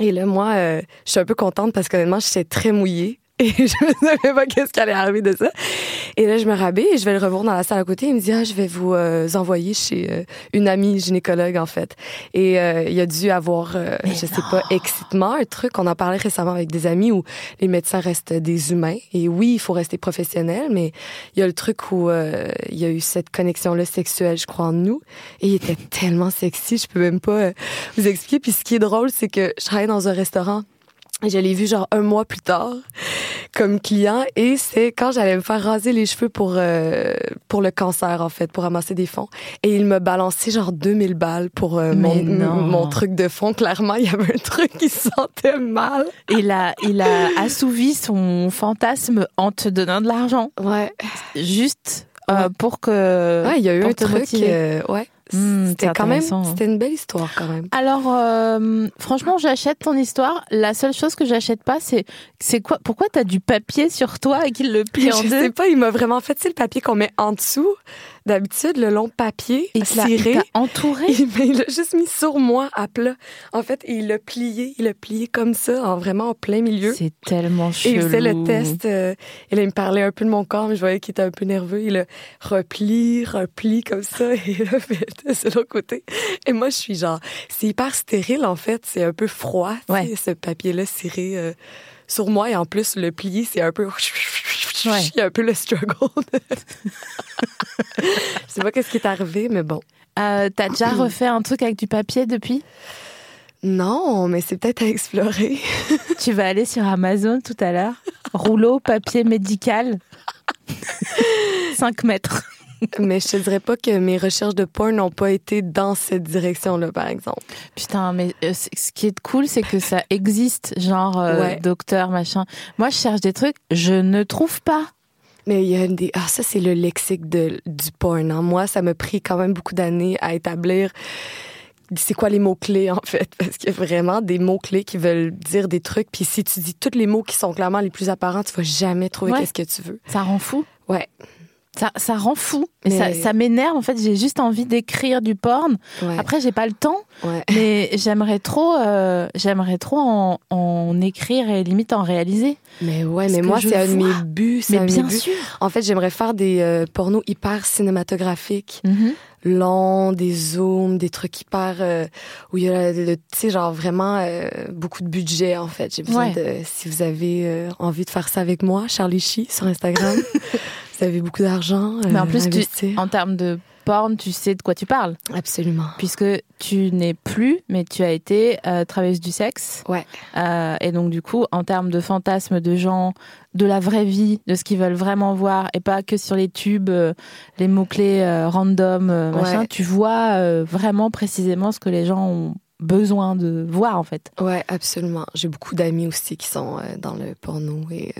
Et là, moi, euh, je suis un peu contente parce qu'honnêtement, j'étais très mouillée. Et je ne savais pas qu'est-ce qui allait arriver de ça. Et là, je me rabais et je vais le revoir dans la salle à côté. Il me dit, ah, je vais vous euh, envoyer chez euh, une amie gynécologue, en fait. Et euh, il a dû avoir, euh, je sais pas, excitement, un truc. On en parlait récemment avec des amis où les médecins restent des humains. Et oui, il faut rester professionnel, mais il y a le truc où euh, il y a eu cette connexion-là sexuelle, je crois, en nous. Et il était tellement sexy, je peux même pas euh, vous expliquer. Puis ce qui est drôle, c'est que je travaillais dans un restaurant je l'ai vu genre un mois plus tard comme client et c'est quand j'allais me faire raser les cheveux pour euh, pour le cancer en fait pour ramasser des fonds et il me balançait genre 2000 balles pour euh, mon, mon truc de fond clairement il y avait un truc qui sentait mal Il a, il a assouvi son fantasme en te donnant de l'argent. ouais Juste euh, Ouais. pour que. ouais il y a eu un truc euh, ouais Hmm, c'était quand même intéressant. c'était une belle histoire quand même Alors, euh, franchement, j'achète ton histoire. La seule chose que j'achète pas, c'est c'est quoi Pourquoi t'as du papier sur toi et qu'il le plie en je deux sais pas il m'a vraiment fait c'est le papier qu'on met en dessous d'habitude le long papier Il ciré t'a entouré. Il, mais il l'a juste mis sur moi à plat. En fait, il l'a plié, il l'a plié comme ça, en vraiment en plein milieu. C'est tellement Et chelou. il faisait le test. euh, et là, il me parlait un peu de mon corps, mais je voyais qu'il était un peu nerveux. Il le replie, replie comme ça. Et il fait le test de l'autre côté. Et moi, je suis genre, c'est hyper stérile, en fait. C'est un peu froid, Ouais. ce papier-là ciré euh, sur moi. Et en plus, le plié, c'est un peu... Ouais. Il y a un peu le struggle. je sais pas qu'est-ce qui est arrivé, mais bon. Euh, T'as déjà refait un truc avec du papier depuis? Non, mais c'est peut-être à explorer. Tu vas aller sur Amazon tout à l'heure. Rouleau papier médical. 5 mètres. Mais je te dirais pas que mes recherches de porn n'ont pas été dans cette direction-là, par exemple. Putain, mais euh, ce qui est cool, c'est que ça existe, genre euh, Ouais. docteur, machin. Moi, je cherche des trucs, je ne trouve pas. Mais il y a des... Ah, ça, c'est le lexique de, du porn. hein. Moi, ça m'a pris quand même beaucoup d'années à établir c'est quoi les mots-clés, en fait. Parce qu'il y a vraiment des mots-clés qui veulent dire des trucs. Puis si tu dis tous les mots qui sont clairement les plus apparents, tu vas jamais trouver Ouais. qu'est-ce que tu veux. Ça rend fou. Ouais. Ça, ça rend fou. Mais- ça, ça m'énerve. En fait, j'ai juste envie d'écrire du porn. Ouais. Après, j'ai pas le temps. ouais. Mais j'aimerais trop, euh, j'aimerais trop en, en écrire et limite en réaliser. Mais ouais, mais moi, c'est un de mes buts. Mais bien buts. sûr. En fait, j'aimerais faire des euh, pornos hyper cinématographiques. Mhm. long, des zooms, des trucs hyper euh, où il y a le, le- tu sais genre vraiment euh, beaucoup de budget en fait. J'ai besoin Ouais. de si vous avez euh, envie de faire ça avec moi, Charlie Chi sur Instagram. vous avez beaucoup d'argent Mais en euh, plus, tu, en termes de porn, tu sais de quoi tu parles. absolument. Puisque tu n'es plus, mais tu as été euh, travailleuse du sexe. Ouais. Euh, et donc, du coup, en termes de fantasmes de gens, de la vraie vie, de ce qu'ils veulent vraiment voir, et pas que sur les tubes, euh, les mots-clés random, machin, Ouais. tu vois vraiment précisément ce que les gens ont besoin de voir, en fait. Ouais, absolument. J'ai beaucoup d'amis aussi qui sont dans le porno et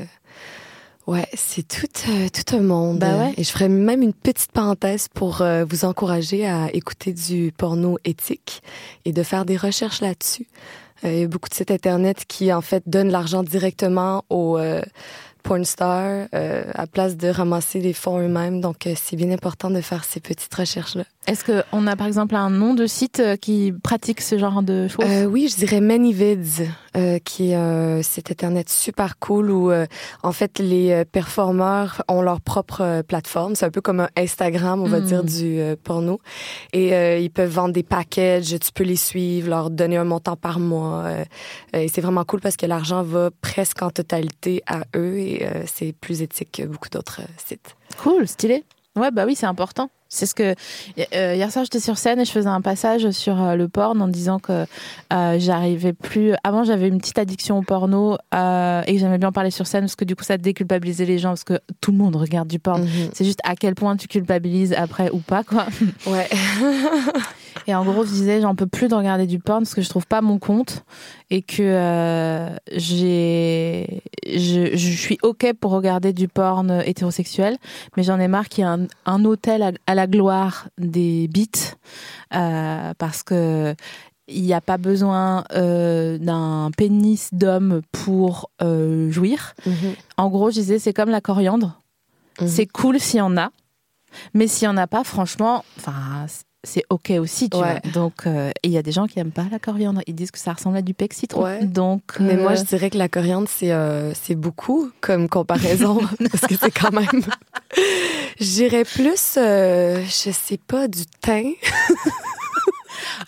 ouais, c'est tout euh, tout un monde. Bah ouais. Et je ferais même une petite parenthèse pour euh, vous encourager à écouter du porno éthique et de faire des recherches là-dessus. Euh, Il y a beaucoup de sites internet qui en fait donnent l'argent directement aux euh, porn stars euh, à place de ramasser les fonds eux-mêmes. Donc euh, c'est bien important de faire ces petites recherches là. Est-ce qu'on a par exemple un nom de site qui pratique ce genre de choses? Euh, oui, je dirais Manyvids, euh, qui est un site internet super cool où euh, en fait les euh, performeurs ont leur propre euh, plateforme. C'est un peu comme un Instagram, on va dire du euh, porno, et euh, ils peuvent vendre des packages. Tu peux les suivre, leur donner un montant par mois. euh, euh, et c'est vraiment cool parce que l'argent va presque en totalité à eux et euh, c'est plus éthique que beaucoup d'autres euh, sites. Cool, stylé. Ouais, bah oui, c'est important. C'est ce que euh, hier soir j'étais sur scène et je faisais un passage sur euh, le porn en disant que euh, j'arrivais plus. Avant j'avais une petite addiction au porno euh, et que j'aimais bien parler sur scène parce que du coup ça déculpabilisait les gens parce que tout le monde regarde du porn. Mhm. C'est juste à quel point tu culpabilises après ou pas quoi. Ouais. Et en gros, je disais, j'en peux plus de regarder du porn parce que je trouve pas mon compte et que euh, j'ai, je, je suis ok pour regarder du porn hétérosexuel, mais j'en ai marre qu'il y ait un, un hôtel à, à la gloire des beats euh, parce que il n'y a pas besoin euh, d'un pénis d'homme pour euh, jouir. Mhm. En gros, je disais, c'est comme la coriandre. Mhm. C'est cool s'il y en a, mais s'il y en a pas, franchement, enfin, c'est ok aussi, tu Ouais. vois. Donc, euh, il y a des gens qui aiment pas la coriandre. Ils disent que ça ressemble à du pec citron. Ouais. Donc, Mais moi, euh, je dirais que la coriandre, c'est euh, c'est beaucoup comme comparaison, parce que c'est quand même J'irais plus, euh, je sais pas, du thym.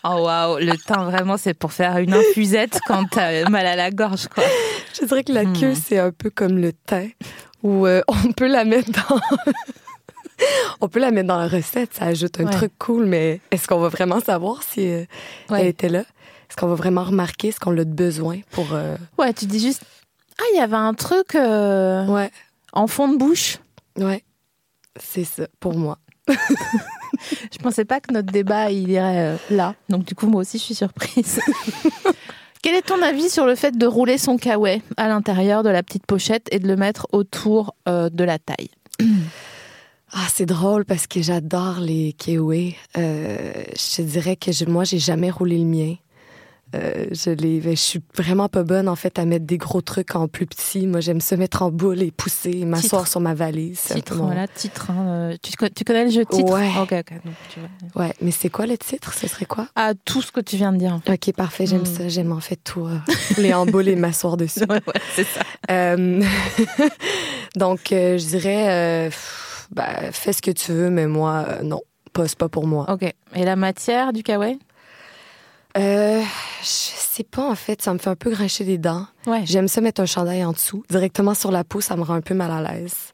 Oh waouh, le thym vraiment c'est pour faire une infusette quand t'as mal à la gorge quoi. Je dirais que la queue, c'est un peu comme le thym, où euh, on peut la mettre dans... on peut la mettre dans la recette, ça ajoute un Ouais. truc cool, mais est-ce qu'on va vraiment savoir si euh, Ouais. elle était là? Est-ce qu'on va vraiment remarquer? Est-ce qu'on l'a de besoin pour... euh, Ouais, tu dis juste ah il y avait un truc euh, Ouais, en fond de bouche. ouais. C'est ça, pour moi. Je pensais pas que notre débat il irait là. Donc du coup moi aussi je suis surprise. Quel est ton avis sur le fait de rouler son kawaii à l'intérieur de la petite pochette et de le mettre autour de la taille? Ah, c'est drôle parce que j'adore les kiwis. Euh, je te dirais que je, moi, j'ai jamais roulé le mien. Euh, je l'ai, je suis vraiment pas bonne en fait à mettre des gros trucs en plus petit. Moi, j'aime se mettre en boule et pousser, et m'asseoir sur ma valise. Titre, mon- voilà, titre. hein, euh, tu, co- tu connais le jeu titre? Ouais. Ok, ok. donc tu vois. Ouais, mais c'est quoi le titre? Ce serait quoi? Ah, tout ce que tu viens de dire. Ok, parfait. J'aime Mm. ça. J'aime en fait tout. euh, rouler en boule et m'asseoir dessus. Ouais, ouais, c'est ça. Euh, Donc, euh, je dirais, euh, pff, bah, fais ce que tu veux, mais moi, euh, non, c'est pas pour moi. Ok. Et la matière du kawaii? Euh, je sais pas, en fait, ça me fait un peu grincher les dents. Ouais. J'aime ça mettre un chandail en dessous. Directement sur la peau, ça me rend un peu mal à l'aise.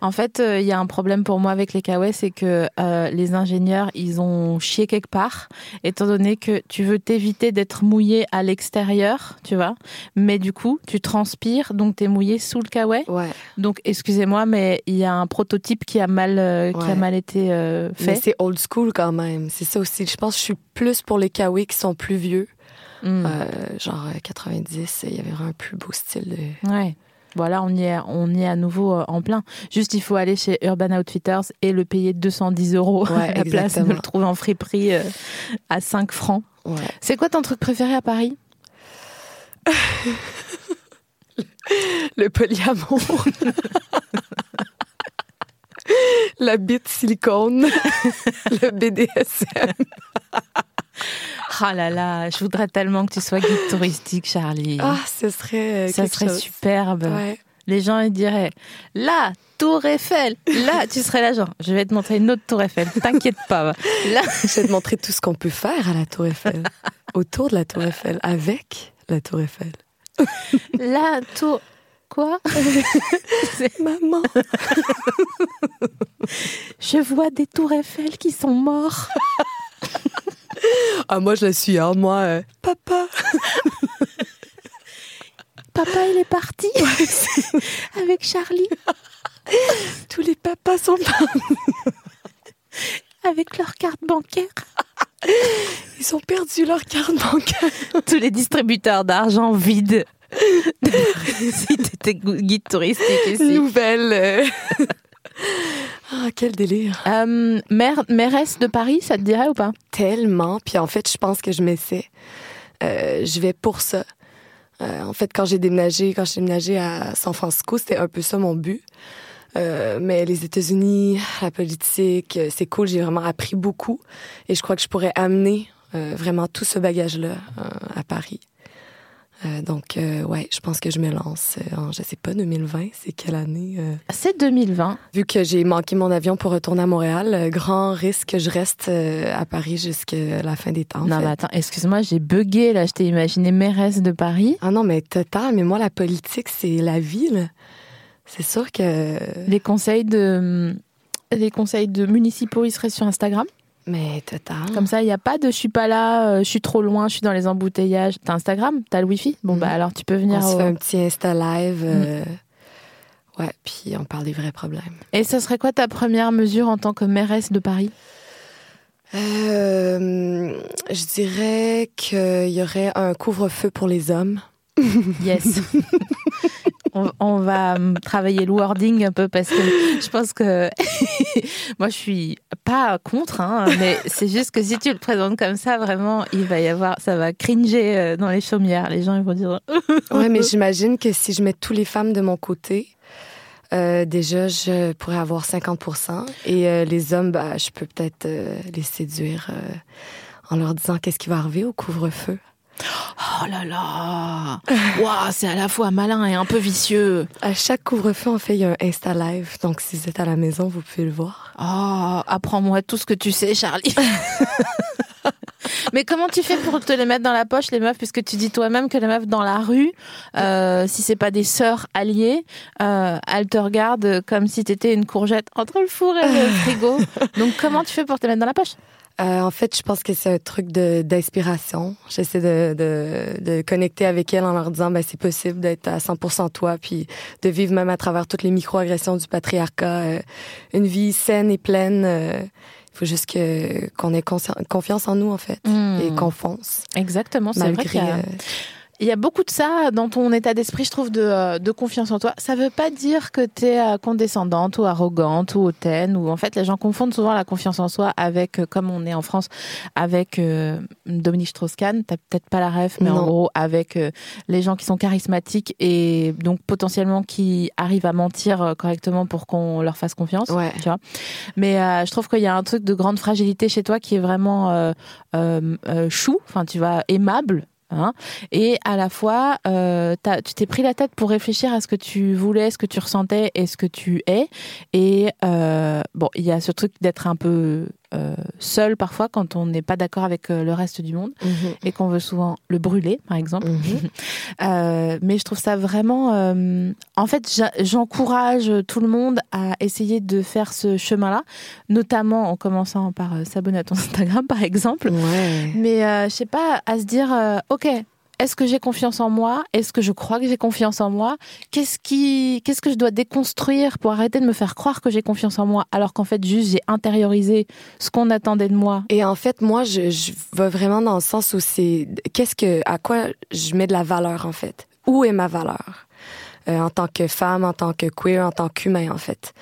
En fait, euh, il y a un problème pour moi avec les kawaii, c'est que euh, les ingénieurs, ils ont chié quelque part, étant donné que tu veux t'éviter d'être mouillé à l'extérieur, tu vois. Mais du coup, tu transpires, donc t'es mouillé sous le kawaii. Ouais. Donc, excusez-moi, mais il y a un prototype qui a mal, euh, qui a mal été euh, Mais fait. c'est old school quand même. C'est ça aussi. Je pense que je suis plus pour les kawaii qui sont plus vieux. Mm. Euh, genre euh, 90, il y avait un plus beau style de... Ouais. Voilà, on y est, on y est à nouveau euh, en plein. Juste, il faut aller chez Urban Outfitters et le payer 210 euros Ouais, à la place de le trouver en friperie euh, à 5 francs. Ouais. C'est quoi ton truc préféré à Paris? Le polyamour. La bite silicone. le BDSM. Ah là là, je voudrais tellement que tu sois guide touristique, Charlie. Ah, ce serait euh, Ça serait chose. superbe. Ouais. Les gens ils diraient là, Tour Eiffel. Là, tu serais là genre, je vais te montrer une autre Tour Eiffel. T'inquiète pas. Là, Je vais te montrer tout ce qu'on peut faire à la Tour Eiffel. Autour de la Tour Eiffel. Avec la Tour Eiffel. là, Tour. Quoi? Maman. Je vois des Tours Eiffel qui sont morts. Ah, moi, je le suis, hein. Moi, euh, papa. Papa, il est parti avec Charlie, Tous les papas sont avec leur carte bancaire. Ils ont perdu leur carte bancaire. Tous les distributeurs d'argent vides. si t'étais guide touristique ici. Nouvelle. euh. Ah, quel délire. Euh, maire, mairesse de Paris, ça te dirait ou pas? Tellement. Puis en fait, je pense que je m'essaie. Euh, je vais pour ça. Euh, en fait, quand j'ai déménagé, quand j'ai déménagé à San Francisco, c'était un peu ça mon but. Euh, mais les États-Unis, la politique, c'est cool. J'ai vraiment appris beaucoup. Et je crois que je pourrais amener vraiment tout ce bagage-là à Paris. Euh, donc, euh, ouais, je pense que je me lance euh, en, je sais pas, 2020, c'est quelle année? euh? C'est 2020. Vu que j'ai manqué mon avion pour retourner à Montréal, grand risque que je reste à Paris jusqu'à la fin des temps. non, fait. mais attends, excuse-moi, j'ai bugué là. Je t'ai imaginé mairesse de Paris. Ah non, mais total, mais moi, la politique, c'est la vie, là. C'est sûr que... Les conseils de. Les conseils de municipaux, ils seraient sur Instagram? Mais total. Comme ça, il n'y a pas de je suis pas là, euh, je suis trop loin, je suis dans les embouteillages. T'as Instagram? T'as le Wi-Fi? Bon, Mhm. bah alors tu peux venir. On se au- fait un petit Insta Live. euh, Ouais, puis on parle des vrais problèmes. Et ça serait quoi ta première mesure en tant que mairesse de Paris? Euh, je dirais qu'il y aurait un couvre-feu pour les hommes. Yes. on, va travailler le wording un peu parce que je pense que moi je suis pas contre, hein, mais c'est juste que si tu le présentes comme ça, vraiment, il va y avoir, ça va cringer euh, dans les chaumières. Les gens ils vont dire. Ouais, mais j'imagine que si je mets tous les femmes de mon côté, euh, déjà, je pourrais avoir 50 Et euh, les hommes, bah, je peux peut-être les séduire en leur disant qu'est-ce qui va arriver au couvre-feu. Oh là là Waouh, c'est à la fois malin et un peu vicieux. À chaque couvre-feu, on fait il y a un Insta Live. Donc, si vous êtes à la maison, vous pouvez le voir. Oh, apprends-moi tout ce que tu sais, Charlie. Mais comment tu fais pour te les mettre dans la poche, les meufs, puisque tu dis toi-même que les meufs dans la rue, euh, si c'est pas des sœurs alliées, euh, elles te regardent comme si t'étais une courgette entre le four et le frigo. Donc comment tu fais pour te mettre dans la poche? Euh, en fait, je pense que c'est un truc de- d'inspiration. J'essaie de, de, de connecter avec elles en leur disant, ben, c'est possible d'être à 100% toi, puis de vivre même à travers toutes les micro-agressions du patriarcat, euh, une vie saine et pleine. euh, Il faut juste que qu'on ait confiance en nous, en fait, Hmm. et qu'on fonce. Exactement, c'est vrai qu'il y a... euh, Il y a beaucoup de ça dans ton état d'esprit, je trouve, de, euh, de confiance en toi. Ça veut pas dire que tu es condescendante ou arrogante ou hautaine. Ou en fait, les gens confondent souvent la confiance en soi avec, euh, comme on est en France, avec euh, Dominique Strauss-Kahn. T'as peut-être pas la ref, mais en gros, avec euh, les gens qui sont charismatiques et donc potentiellement qui arrivent à mentir euh, correctement pour qu'on leur fasse confiance. Ouais. Tu vois. Mais euh, je trouve qu'il y a un truc de grande fragilité chez toi qui est vraiment euh, euh, euh, chou, enfin tu vas aimable. Hein et à la fois, euh, tu t'es pris la tête pour réfléchir à ce que tu voulais, ce que tu ressentais et ce que tu es. Et euh, bon, il y a ce truc d'être un peu euh, seul parfois quand on n'est pas d'accord avec euh, le reste du monde mhm, et qu'on veut souvent le brûler, par exemple. mhm. Euh, mais je trouve ça vraiment. en fait, j'encourage tout le monde à essayer de faire ce chemin-là, notamment en commençant par s'abonner à ton Instagram, par exemple. Ouais. Mais je sais pas, à se dire, ok, est-ce que j'ai confiance en moi? Est-ce que je crois que j'ai confiance en moi? Qu'est-ce qui, qu'est-ce que je dois déconstruire pour arrêter de me faire croire que j'ai confiance en moi, alors qu'en fait juste j'ai intériorisé ce qu'on attendait de moi? Et en fait, moi, je, je vais vraiment dans le sens où c'est qu'est-ce que, à quoi je mets de la valeur en fait? Où est ma valeur? Euh, en tant que femme, en tant que queer, en tant qu'humain en fait.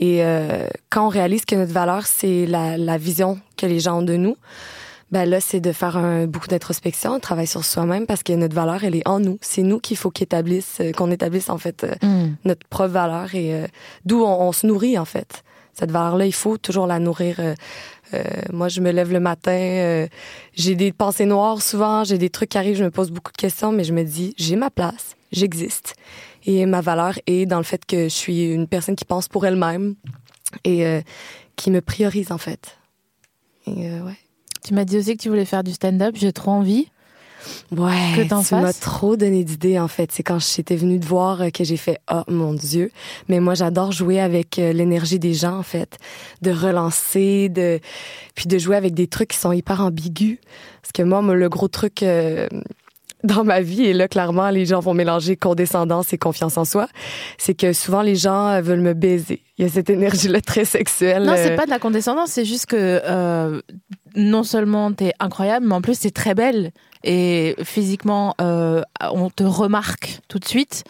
Et euh, quand on réalise que notre valeur c'est la, la vision que les gens ont de nous, ben là c'est de faire un, beaucoup d'introspection, un travail sur soi-même parce que notre valeur elle est en nous. C'est nous qu'il faut qu'établisse, euh, qu'on établisse en fait euh, notre propre valeur et euh, d'où on, on se nourrit en fait. Cette valeur-là, il faut toujours la nourrir. euh, euh, moi, je me lève le matin, euh, j'ai des pensées noires souvent, j'ai des trucs qui arrivent, je me pose beaucoup de questions, mais je me dis, j'ai ma place, j'existe. Et ma valeur est dans le fait que je suis une personne qui pense pour elle-même et euh, qui me priorise en fait. Et euh, ouais. Tu m'as dit aussi que tu voulais faire du stand-up, j'ai trop envie. Ouais, Que tu m'as trop donné d'idées en fait. C'est quand j'étais venue te voir euh, que j'ai fait oh mon dieu. Mais moi j'adore jouer avec euh, l'énergie des gens en fait, de relancer, de puis de jouer avec des trucs qui sont hyper ambigus. Parce que moi, le gros truc euh, dans ma vie et là clairement les gens vont mélanger condescendance et confiance en soi, c'est que souvent les gens veulent me baiser. Il y a cette énergie là très sexuelle. Non, euh, c'est pas de la condescendance, c'est juste que euh, non seulement t'es incroyable, mais en plus t'es très belle. Et physiquement, euh, on te remarque tout de suite.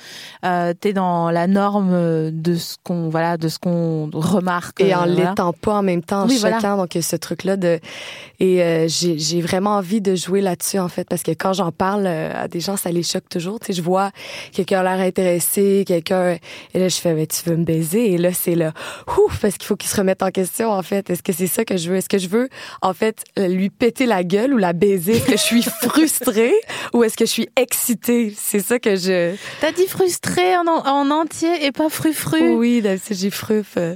Euh, t'es dans la norme de ce qu'on voilà, de ce qu'on remarque. et en euh, voilà. l'étant pas en même temps, Oui, voilà. choquant. Donc, ce truc-là de. Et euh, j'ai vraiment envie de jouer là-dessus, en fait, parce que quand j'en parle euh, à des gens, ça les choque toujours. Tu sais, je vois quelqu'un l'air intéressé, quelqu'un. Et là, je fais, mais tu veux me baiser? Et là, c'est là, ouf, parce qu'il faut qu'il se remette en question, en fait. Est-ce que c'est ça que je veux? Est-ce que je veux, en fait, lui péter la gueule ou la baiser? Est-ce que je suis frustrée ou est-ce que je suis excitée? C'est ça que je. T'as dit frustré en, en- en entier et pas frufru. Oui, j'ai fruf.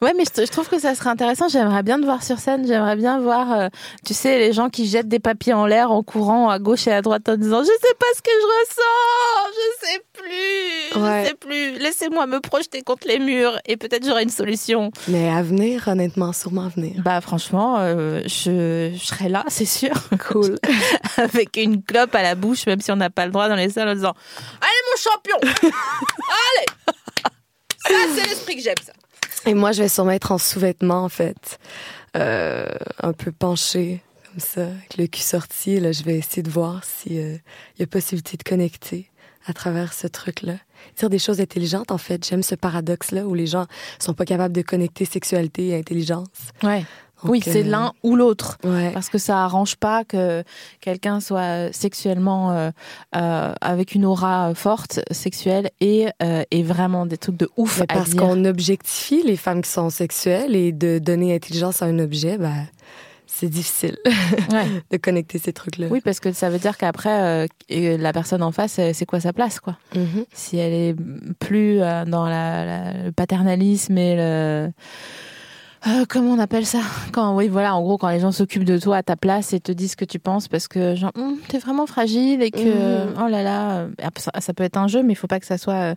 Ouais, mais je, je trouve que ça serait intéressant. J'aimerais bien te voir sur scène. J'aimerais bien voir, euh, tu sais, les gens qui jettent des papiers en l'air en courant à gauche et à droite en disant Je sais pas ce que je ressens, je sais plus, Ouais. je sais plus. Laissez-moi me projeter contre les murs et peut-être j'aurai une solution. Mais à venir, honnêtement, sûrement à venir. Bah franchement, euh, je, je serai là, c'est sûr, Cool. avec une clope à la bouche, même si on n'a pas le droit dans les salles en disant Allez mon champion, allez. Ça c'est l'esprit que j'aime ça. Et moi, je vais sûrement être en sous-vêtements, en fait. Euh, un peu penché, comme ça, avec le cul sorti. Là, je vais essayer de voir s'il y a possibilité de connecter à travers ce truc-là. Dire des choses intelligentes, en fait. J'aime ce paradoxe-là où les gens sont pas capables de connecter sexualité et intelligence. Ouais. Donc, oui, c'est euh, l'un ou l'autre. Ouais. Parce que ça arrange pas que quelqu'un soit sexuellement euh, euh, avec une aura forte sexuelle et, et vraiment des trucs de ouf Mais à parce qu'on objectifie les femmes qui sont sexuelles et de donner intelligence à un objet, ben, c'est difficile Ouais. de connecter ces trucs-là. Oui, parce que ça veut dire qu'après, euh, la personne en face, euh, c'est quoi sa place, quoi? Mhm. Si elle est plus euh, dans la, la- le paternalisme et le... euh, comment on appelle ça Quand oui, voilà, en gros, quand les gens s'occupent de toi à ta place et te disent ce que tu penses parce que genre Hum, t'es vraiment fragile et que Mhm. oh là là, euh, ça, ça peut être un jeu, mais il faut pas que ça soit euh,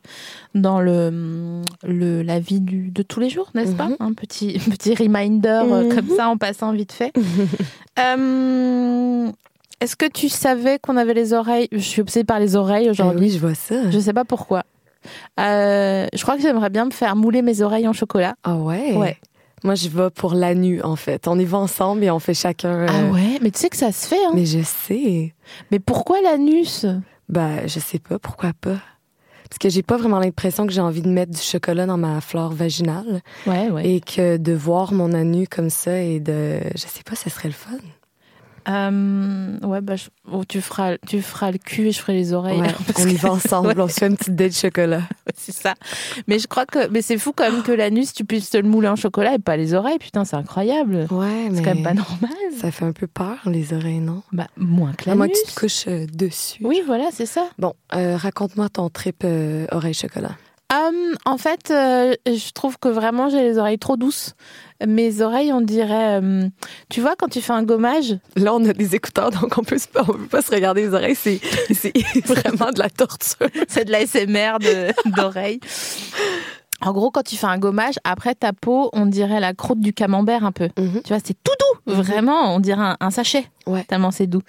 dans le, le la vie du, de tous les jours, n'est-ce pas Mhm. Un petit petit reminder euh, Mhm. comme ça en passant vite fait. Euh, Est-ce que tu savais qu'on avait les oreilles Je suis obsédée par les oreilles Ah aujourd'hui. oui, je vois ça. Je sais pas pourquoi. Euh, je crois que j'aimerais bien me faire mouler mes oreilles en chocolat. Ah ouais? Ouais. Moi, je vais pour l'anu, en fait. On y va ensemble et on fait chacun. Ah euh, ouais, mais tu sais que ça se fait. Hein? Mais... Mais je sais. pourquoi l'anus Ben, je sais pas, pourquoi pas? Parce que j'ai pas vraiment l'impression que j'ai envie de mettre du chocolat dans ma flore vaginale. Ouais, ouais. Et que de voir mon anu comme ça et de. Je sais pas, ça serait le fun. Euh, ouais, bah, je- oh, tu, feras, tu feras le cul et je ferai les oreilles. Ouais, Parce on y que- va ensemble, Ouais. on se fait une petite date de chocolat. Ouais, c'est ça. Mais je crois que mais c'est fou quand même que l'anus, tu puisses te le mouler en chocolat et pas les oreilles. Putain, c'est incroyable. Ouais, mais. C'est quand même pas normal. Ça fait un peu peur, les oreilles, non? Bah, moins que À moins l'anus. que tu te couches euh, dessus. Oui, voilà, c'est ça. Bon, euh, raconte-moi ton trip oreille-chocolat. En fait, je trouve que vraiment j'ai les oreilles trop douces. Mes oreilles, on dirait. hum, tu vois, quand tu fais un gommage, Là, on a des écouteurs, donc on peut, on peut pas se regarder les oreilles. C'est c'est vraiment de la torture. c'est de l'ASMR de- d'oreilles. En gros, quand tu fais un gommage, après ta peau, on dirait la croûte du camembert un peu. Mhm. Tu vois, c'est tout doux. Mhm. Vraiment, on dirait un, un sachet. Ouais. Tellement c'est doux.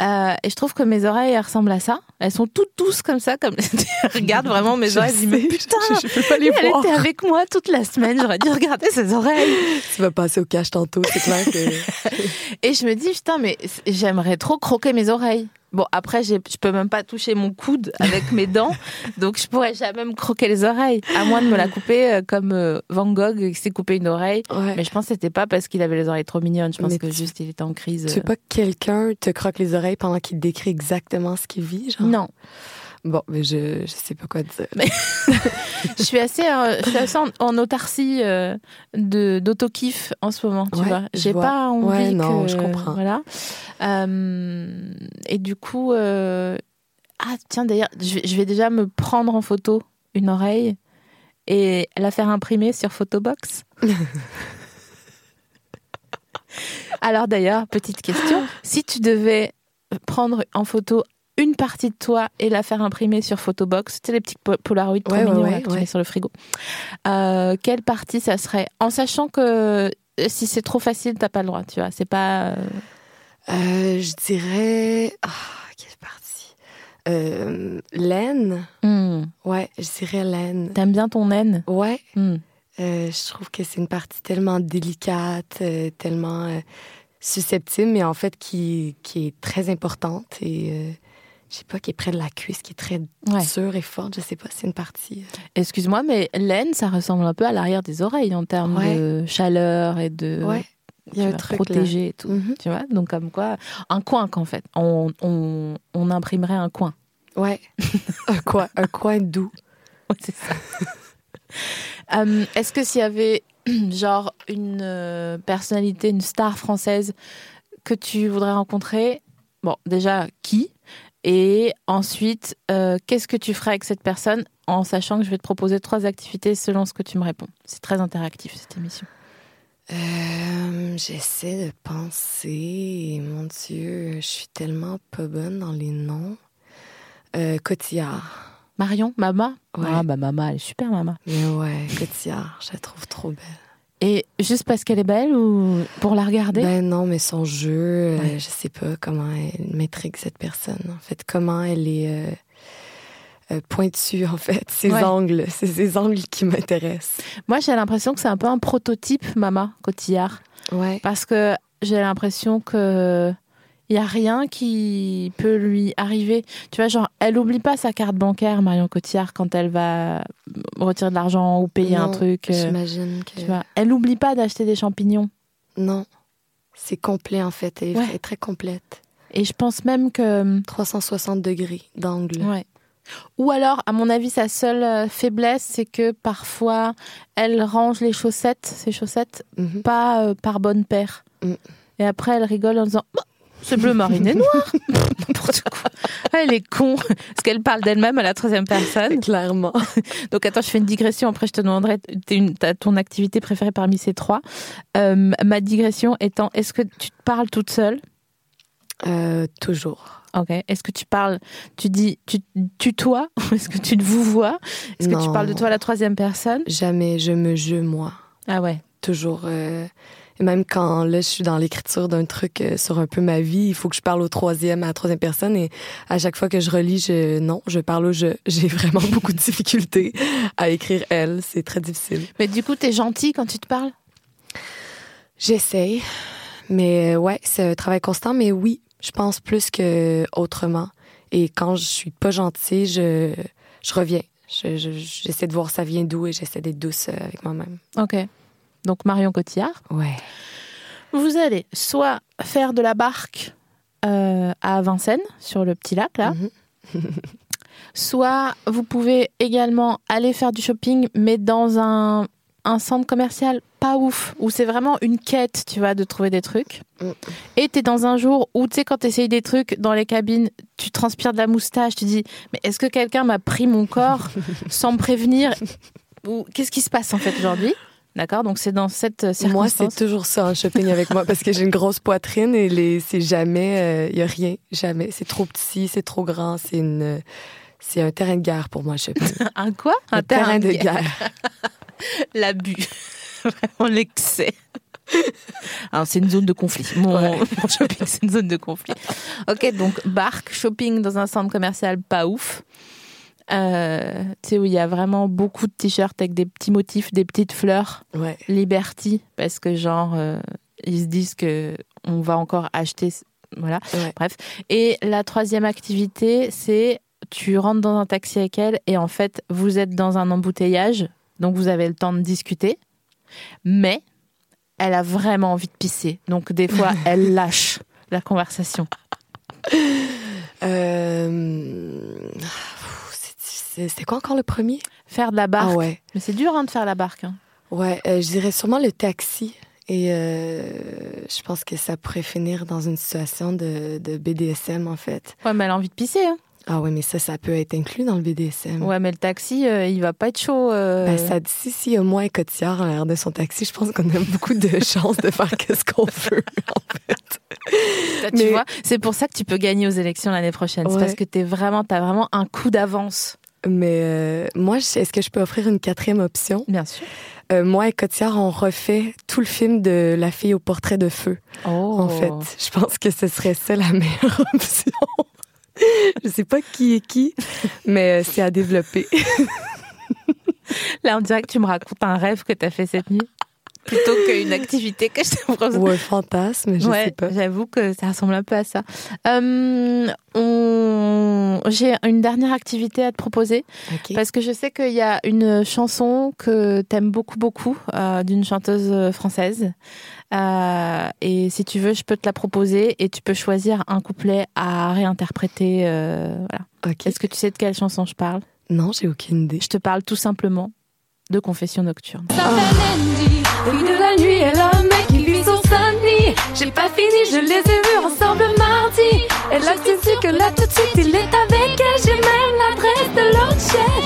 Euh, et je trouve que mes oreilles, elles ressemblent à ça. Elles sont toutes douces comme ça. Comme... Regarde vraiment mes Je oreilles. Je dis, mais sais, putain, je, je peux pas les elle voir. était avec moi toute la semaine. J'aurais dû regarder ses oreilles. Tu vas passer au cache tantôt, c'est clair que. Et je me dis, putain, mais j'aimerais trop croquer mes oreilles. Bon, après, je peux même pas toucher mon coude avec mes dents, donc je pourrais jamais me croquer les oreilles, à moins de me la couper euh, comme euh, Van Gogh qui s'est coupé une oreille. Ouais. Mais je pense que c'était pas parce qu'il avait les oreilles trop mignonnes. Je pense Mais que juste il était en crise. Pas quelqu'un te croque les oreilles pendant qu'il te décrit exactement ce qu'il vit, genre? Non, Bon, mais je, je sais pas quoi dire. je suis assez, euh, je suis assez en, en autarcie euh, de d'auto-kiff en ce moment. Tu Ouais, vois, je j'ai pas envie Ouais, non, que- je comprends. Voilà. Euh, et du coup, euh, ah tiens d'ailleurs, je je vais déjà me prendre en photo une oreille et la faire imprimer sur Photobox. Alors d'ailleurs, petite question, si tu devais prendre en photo une partie de toi et la faire imprimer sur Photobox, tu sais les petits po- Polaroids trop Ouais, ouais, mignons ouais, là, que tu ouais. mets sur le frigo. Euh, quelle partie ça serait? En sachant que euh, si c'est trop facile, t'as pas le droit, tu vois. C'est pas. euh, je dirais. Ah, quelle partie? Euh, laine. hmm, Ouais, je dirais laine. T'aimes bien ton naine Ouais. Hmm. Euh, je trouve que c'est une partie tellement délicate, euh, tellement euh, susceptible, mais en fait qui, qui est très importante et je sais pas, qui est près de la cuisse, qui est très Ouais. dure et forte. Je sais pas, c'est une partie. Excuse-moi, mais laine, ça ressemble un peu à l'arrière des oreilles en termes Ouais. de chaleur et de. Ouais, il y a un là. et tout. Mhm. Tu vois? Donc, comme quoi, un coin qu'en fait. On, on, on imprimerait un coin. Ouais, un coin, un coin doux. C'est ça. Euh, Est-ce que s'il y avait genre une euh, personnalité, une star française que tu voudrais rencontrer, bon, déjà qui? Et ensuite, euh, qu'est-ce que tu ferais avec cette personne en sachant que je vais te proposer trois activités selon ce que tu me réponds? C'est très interactif cette émission. J'essaie de penser. Mon Dieu, je suis tellement pas bonne dans les noms. Cotillard. Marion, Mama Ouais. Ah bah Mama, elle est super Mama. Mais ouais, Cotillard, je la trouve trop belle. Et juste parce qu'elle est belle ou pour la regarder? Ben non, mais son jeu, euh, Ouais. je sais pas comment elle m'intrigue cette personne. En fait, comment elle est euh, euh, pointue, en fait. Ses Ouais. angles, c'est ses angles qui m'intéressent. Moi, j'ai l'impression que c'est un peu un prototype Mama Cotillard. Ouais. Parce que j'ai l'impression que il y a rien qui peut lui arriver. Tu vois, genre, elle oublie pas sa carte bancaire, Marion Cotillard, quand elle va retirer de l'argent ou payer un truc. euh, J'imagine que. tu vois, elle oublie pas d'acheter des champignons. Non. C'est complet, en fait. Elle est, Ouais. elle est très complète. Et je pense même que, 360 degrés d'angle. ouais. Ou alors, à mon avis, sa seule euh, faiblesse, c'est que parfois, elle range les chaussettes, ses chaussettes, Mhm. pas euh, par bonne paire. Mm. Et après, elle rigole en disant Bah, c'est bleu marine et noir. N'importe quoi. Ah, Elle est con. Parce qu'elle parle d'elle-même à la troisième personne. Clairement. Donc attends, je fais une digression. Après, je te demanderai une- ton activité préférée parmi ces trois. Euh, ma digression étant, est-ce que tu te parles toute seule? Euh, toujours. Ok. Est-ce que tu parles, tu dis, tu tutoies Est-ce que tu te vous vois? Est-ce que tu parles de toi à la troisième personne? Jamais je me je, moi. Ah ouais. Toujours. euh, et même quand là, je suis dans l'écriture d'un truc euh, sur un peu ma vie, il faut que je parle au troisième, à la troisième personne. Et à chaque fois que je relis, je, non, je parle au je. J'ai vraiment beaucoup de difficultés à écrire elle. C'est très difficile. Mais du coup, t'es gentil quand tu te parles? J'essaye. Mais euh, ouais, c'est un travail constant. Mais oui, je pense plus que autrement. Et quand je suis pas gentille, je, je reviens. Je- je- J'essaie de voir ça vient d'où et j'essaie d'être douce euh, avec moi-même. Ok. Donc Marion Cotillard. Ouais. Vous allez soit faire de la barque euh, à Vincennes, sur le petit lac là, Mhm. soit vous pouvez également aller faire du shopping, mais dans un, un centre commercial pas ouf, où c'est vraiment une quête, tu vois, de trouver des trucs. Mm. Et t'es dans un jour où, tu sais, quand t'essayes des trucs dans les cabines, tu transpires de la moustache, tu dis, mais est-ce que quelqu'un m'a pris mon corps sans me prévenir Ou qu'est-ce qui se passe en fait aujourd'hui? D'accord Donc c'est dans cette euh, Moi, circonstance. c'est toujours ça en shopping avec moi parce que j'ai une grosse poitrine et les, c'est jamais, il y a rien, jamais. C'est trop petit, c'est trop grand, c'est une, euh, c'est un terrain de guerre pour moi, le shopping. Un quoi? Un terrain de guerre. L'abus. Vraiment l'excès. Alors, c'est une zone de conflit. Mon, Ouais. mon shopping, c'est une zone de conflit. Ok, donc barque, shopping dans un centre commercial pas ouf. Euh, tu sais, où il y a vraiment beaucoup de t-shirts avec des petits motifs, des petites fleurs. Ouais. Liberty, parce que genre, euh, ils se disent que on va encore acheter. Voilà. Ouais. Bref. Et la troisième activité, c'est tu rentres dans un taxi avec elle et en fait, vous êtes dans un embouteillage, donc vous avez le temps de discuter. Mais elle a vraiment envie de pisser. Donc des fois, elle lâche la conversation. Euh... C'était quoi encore le premier? Faire de la barque. Ah ouais. Mais c'est dur hein, de faire la barque. hein. Ouais, euh, je dirais sûrement le taxi. Et euh, je pense que ça pourrait finir dans une situation de, de BDSM, en fait. Ouais, mais elle a envie de pisser. hein. Ah ouais, mais ça, ça peut être inclus dans le BDSM. Ouais, mais le taxi, euh, il va pas être chaud. euh. Ben, ça si, si, il y a moi et Cotillard à l'air de son taxi, je pense qu'on a beaucoup de chances de faire qu'est-ce qu'on veut, en fait. Tu mais- vois, c'est pour ça que tu peux gagner aux élections l'année prochaine. C'est parce que t'es vraiment, t'as vraiment un coup d'avance. Mais euh, moi, je- est-ce que je peux offrir une quatrième option? Bien sûr. Euh, moi et Cotillard, on refait tout le film de La fille au portrait de feu. Oh. En fait, je pense que ce serait ça la meilleure option. je sais pas qui est qui, mais euh, c'est à développer. Là, on dirait que tu me racontes un rêve que t'as fait cette nuit. Plutôt qu'une activité que je te propose. Ou un fantasme, je ouais, sais pas. j'avoue que ça ressemble un peu à ça. Euh, on... J'ai une dernière activité à te proposer. Parce que je sais qu'il y a une chanson que t'aimes beaucoup, beaucoup, euh, d'une chanteuse française. Euh, et si tu veux, je peux te la proposer et tu peux choisir un couplet à réinterpréter. euh, voilà. Est-ce que tu sais de quelle chanson je parle? Non, j'ai aucune idée. Je te parle tout simplement de Confession nocturne. Puis de la nuit, elle a un mec qui vit sur Saint-Denis. J'ai pas fini, je les ai vus ensemble mardi. Elle a dit que là tout de suite, il est avec elle. J'ai même l'adresse de l'autre chef.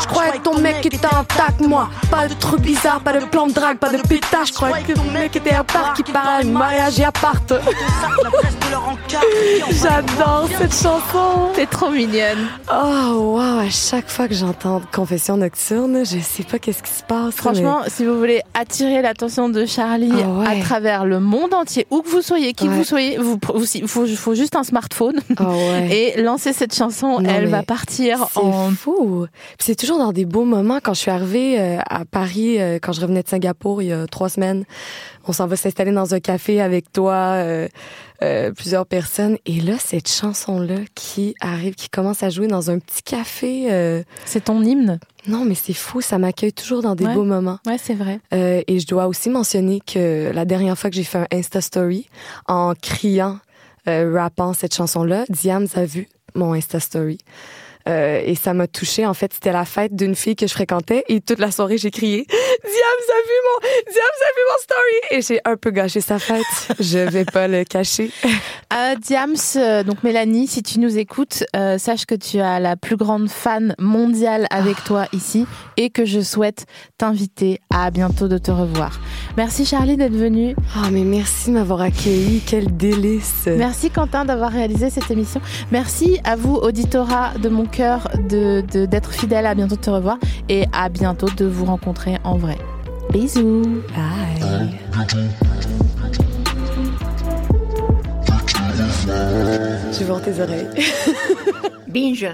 Je croyais que ton mec était intact, moi. Pas de trucs bizarres, pas de plan de drague, pas de pétage. Je croyais que ton mec était à part, qui part à mariage et à part. J'adore cette chanson. T'es trop mignonne. Oh, wow, à chaque fois que j'entends Confession nocturne, je sais pas qu'est-ce qui se passe. Franchement, si vous voulez attirer l'attention de Charlie Ah ouais. à travers le monde entier, où que vous soyez, qui que Ouais. vous soyez, vous, vous- il faut, faut juste un smartphone Oh, ouais. et lancer cette chanson. Non, elle va partir C'est en fou. C'est toujours dans des beaux moments. Quand je suis arrivée euh, à Paris, euh, quand je revenais de Singapour il y a trois semaines, on s'en va s'installer dans un café avec toi, euh, euh, plusieurs personnes. Et là, cette chanson-là qui arrive, qui commence à jouer dans un petit café. euh, C'est ton hymne? Non, mais c'est fou. Ça m'accueille toujours dans des Ouais. beaux moments. Ouais, c'est vrai. Et je dois aussi mentionner que la dernière fois que j'ai fait un Insta Story en criant, rappant cette chanson-là, Diams a vu mon Insta Story. Euh, et ça m'a touchée. En fait, c'était la fête d'une fille que je fréquentais et toute la soirée, j'ai crié Diams a vu mon, Diams a vu mon story et j'ai un peu gâché sa fête. Je vais pas le cacher. Euh, Diams, euh, donc Mélanie, si tu nous écoutes, euh, sache que tu as la plus grande fan mondiale avec toi ici et que je souhaite t'inviter à bientôt de te revoir. Merci Charlie d'être venue. Ah, mais merci de m'avoir accueilli. Quel délice. Merci Quentin d'avoir réalisé cette émission. Merci à vous, auditorat de mon cœur, de de- d'être fidèle à bientôt de te revoir et à bientôt de vous rencontrer en vrai. Bisous. Bye. Je vais voir tes oreilles. Binge.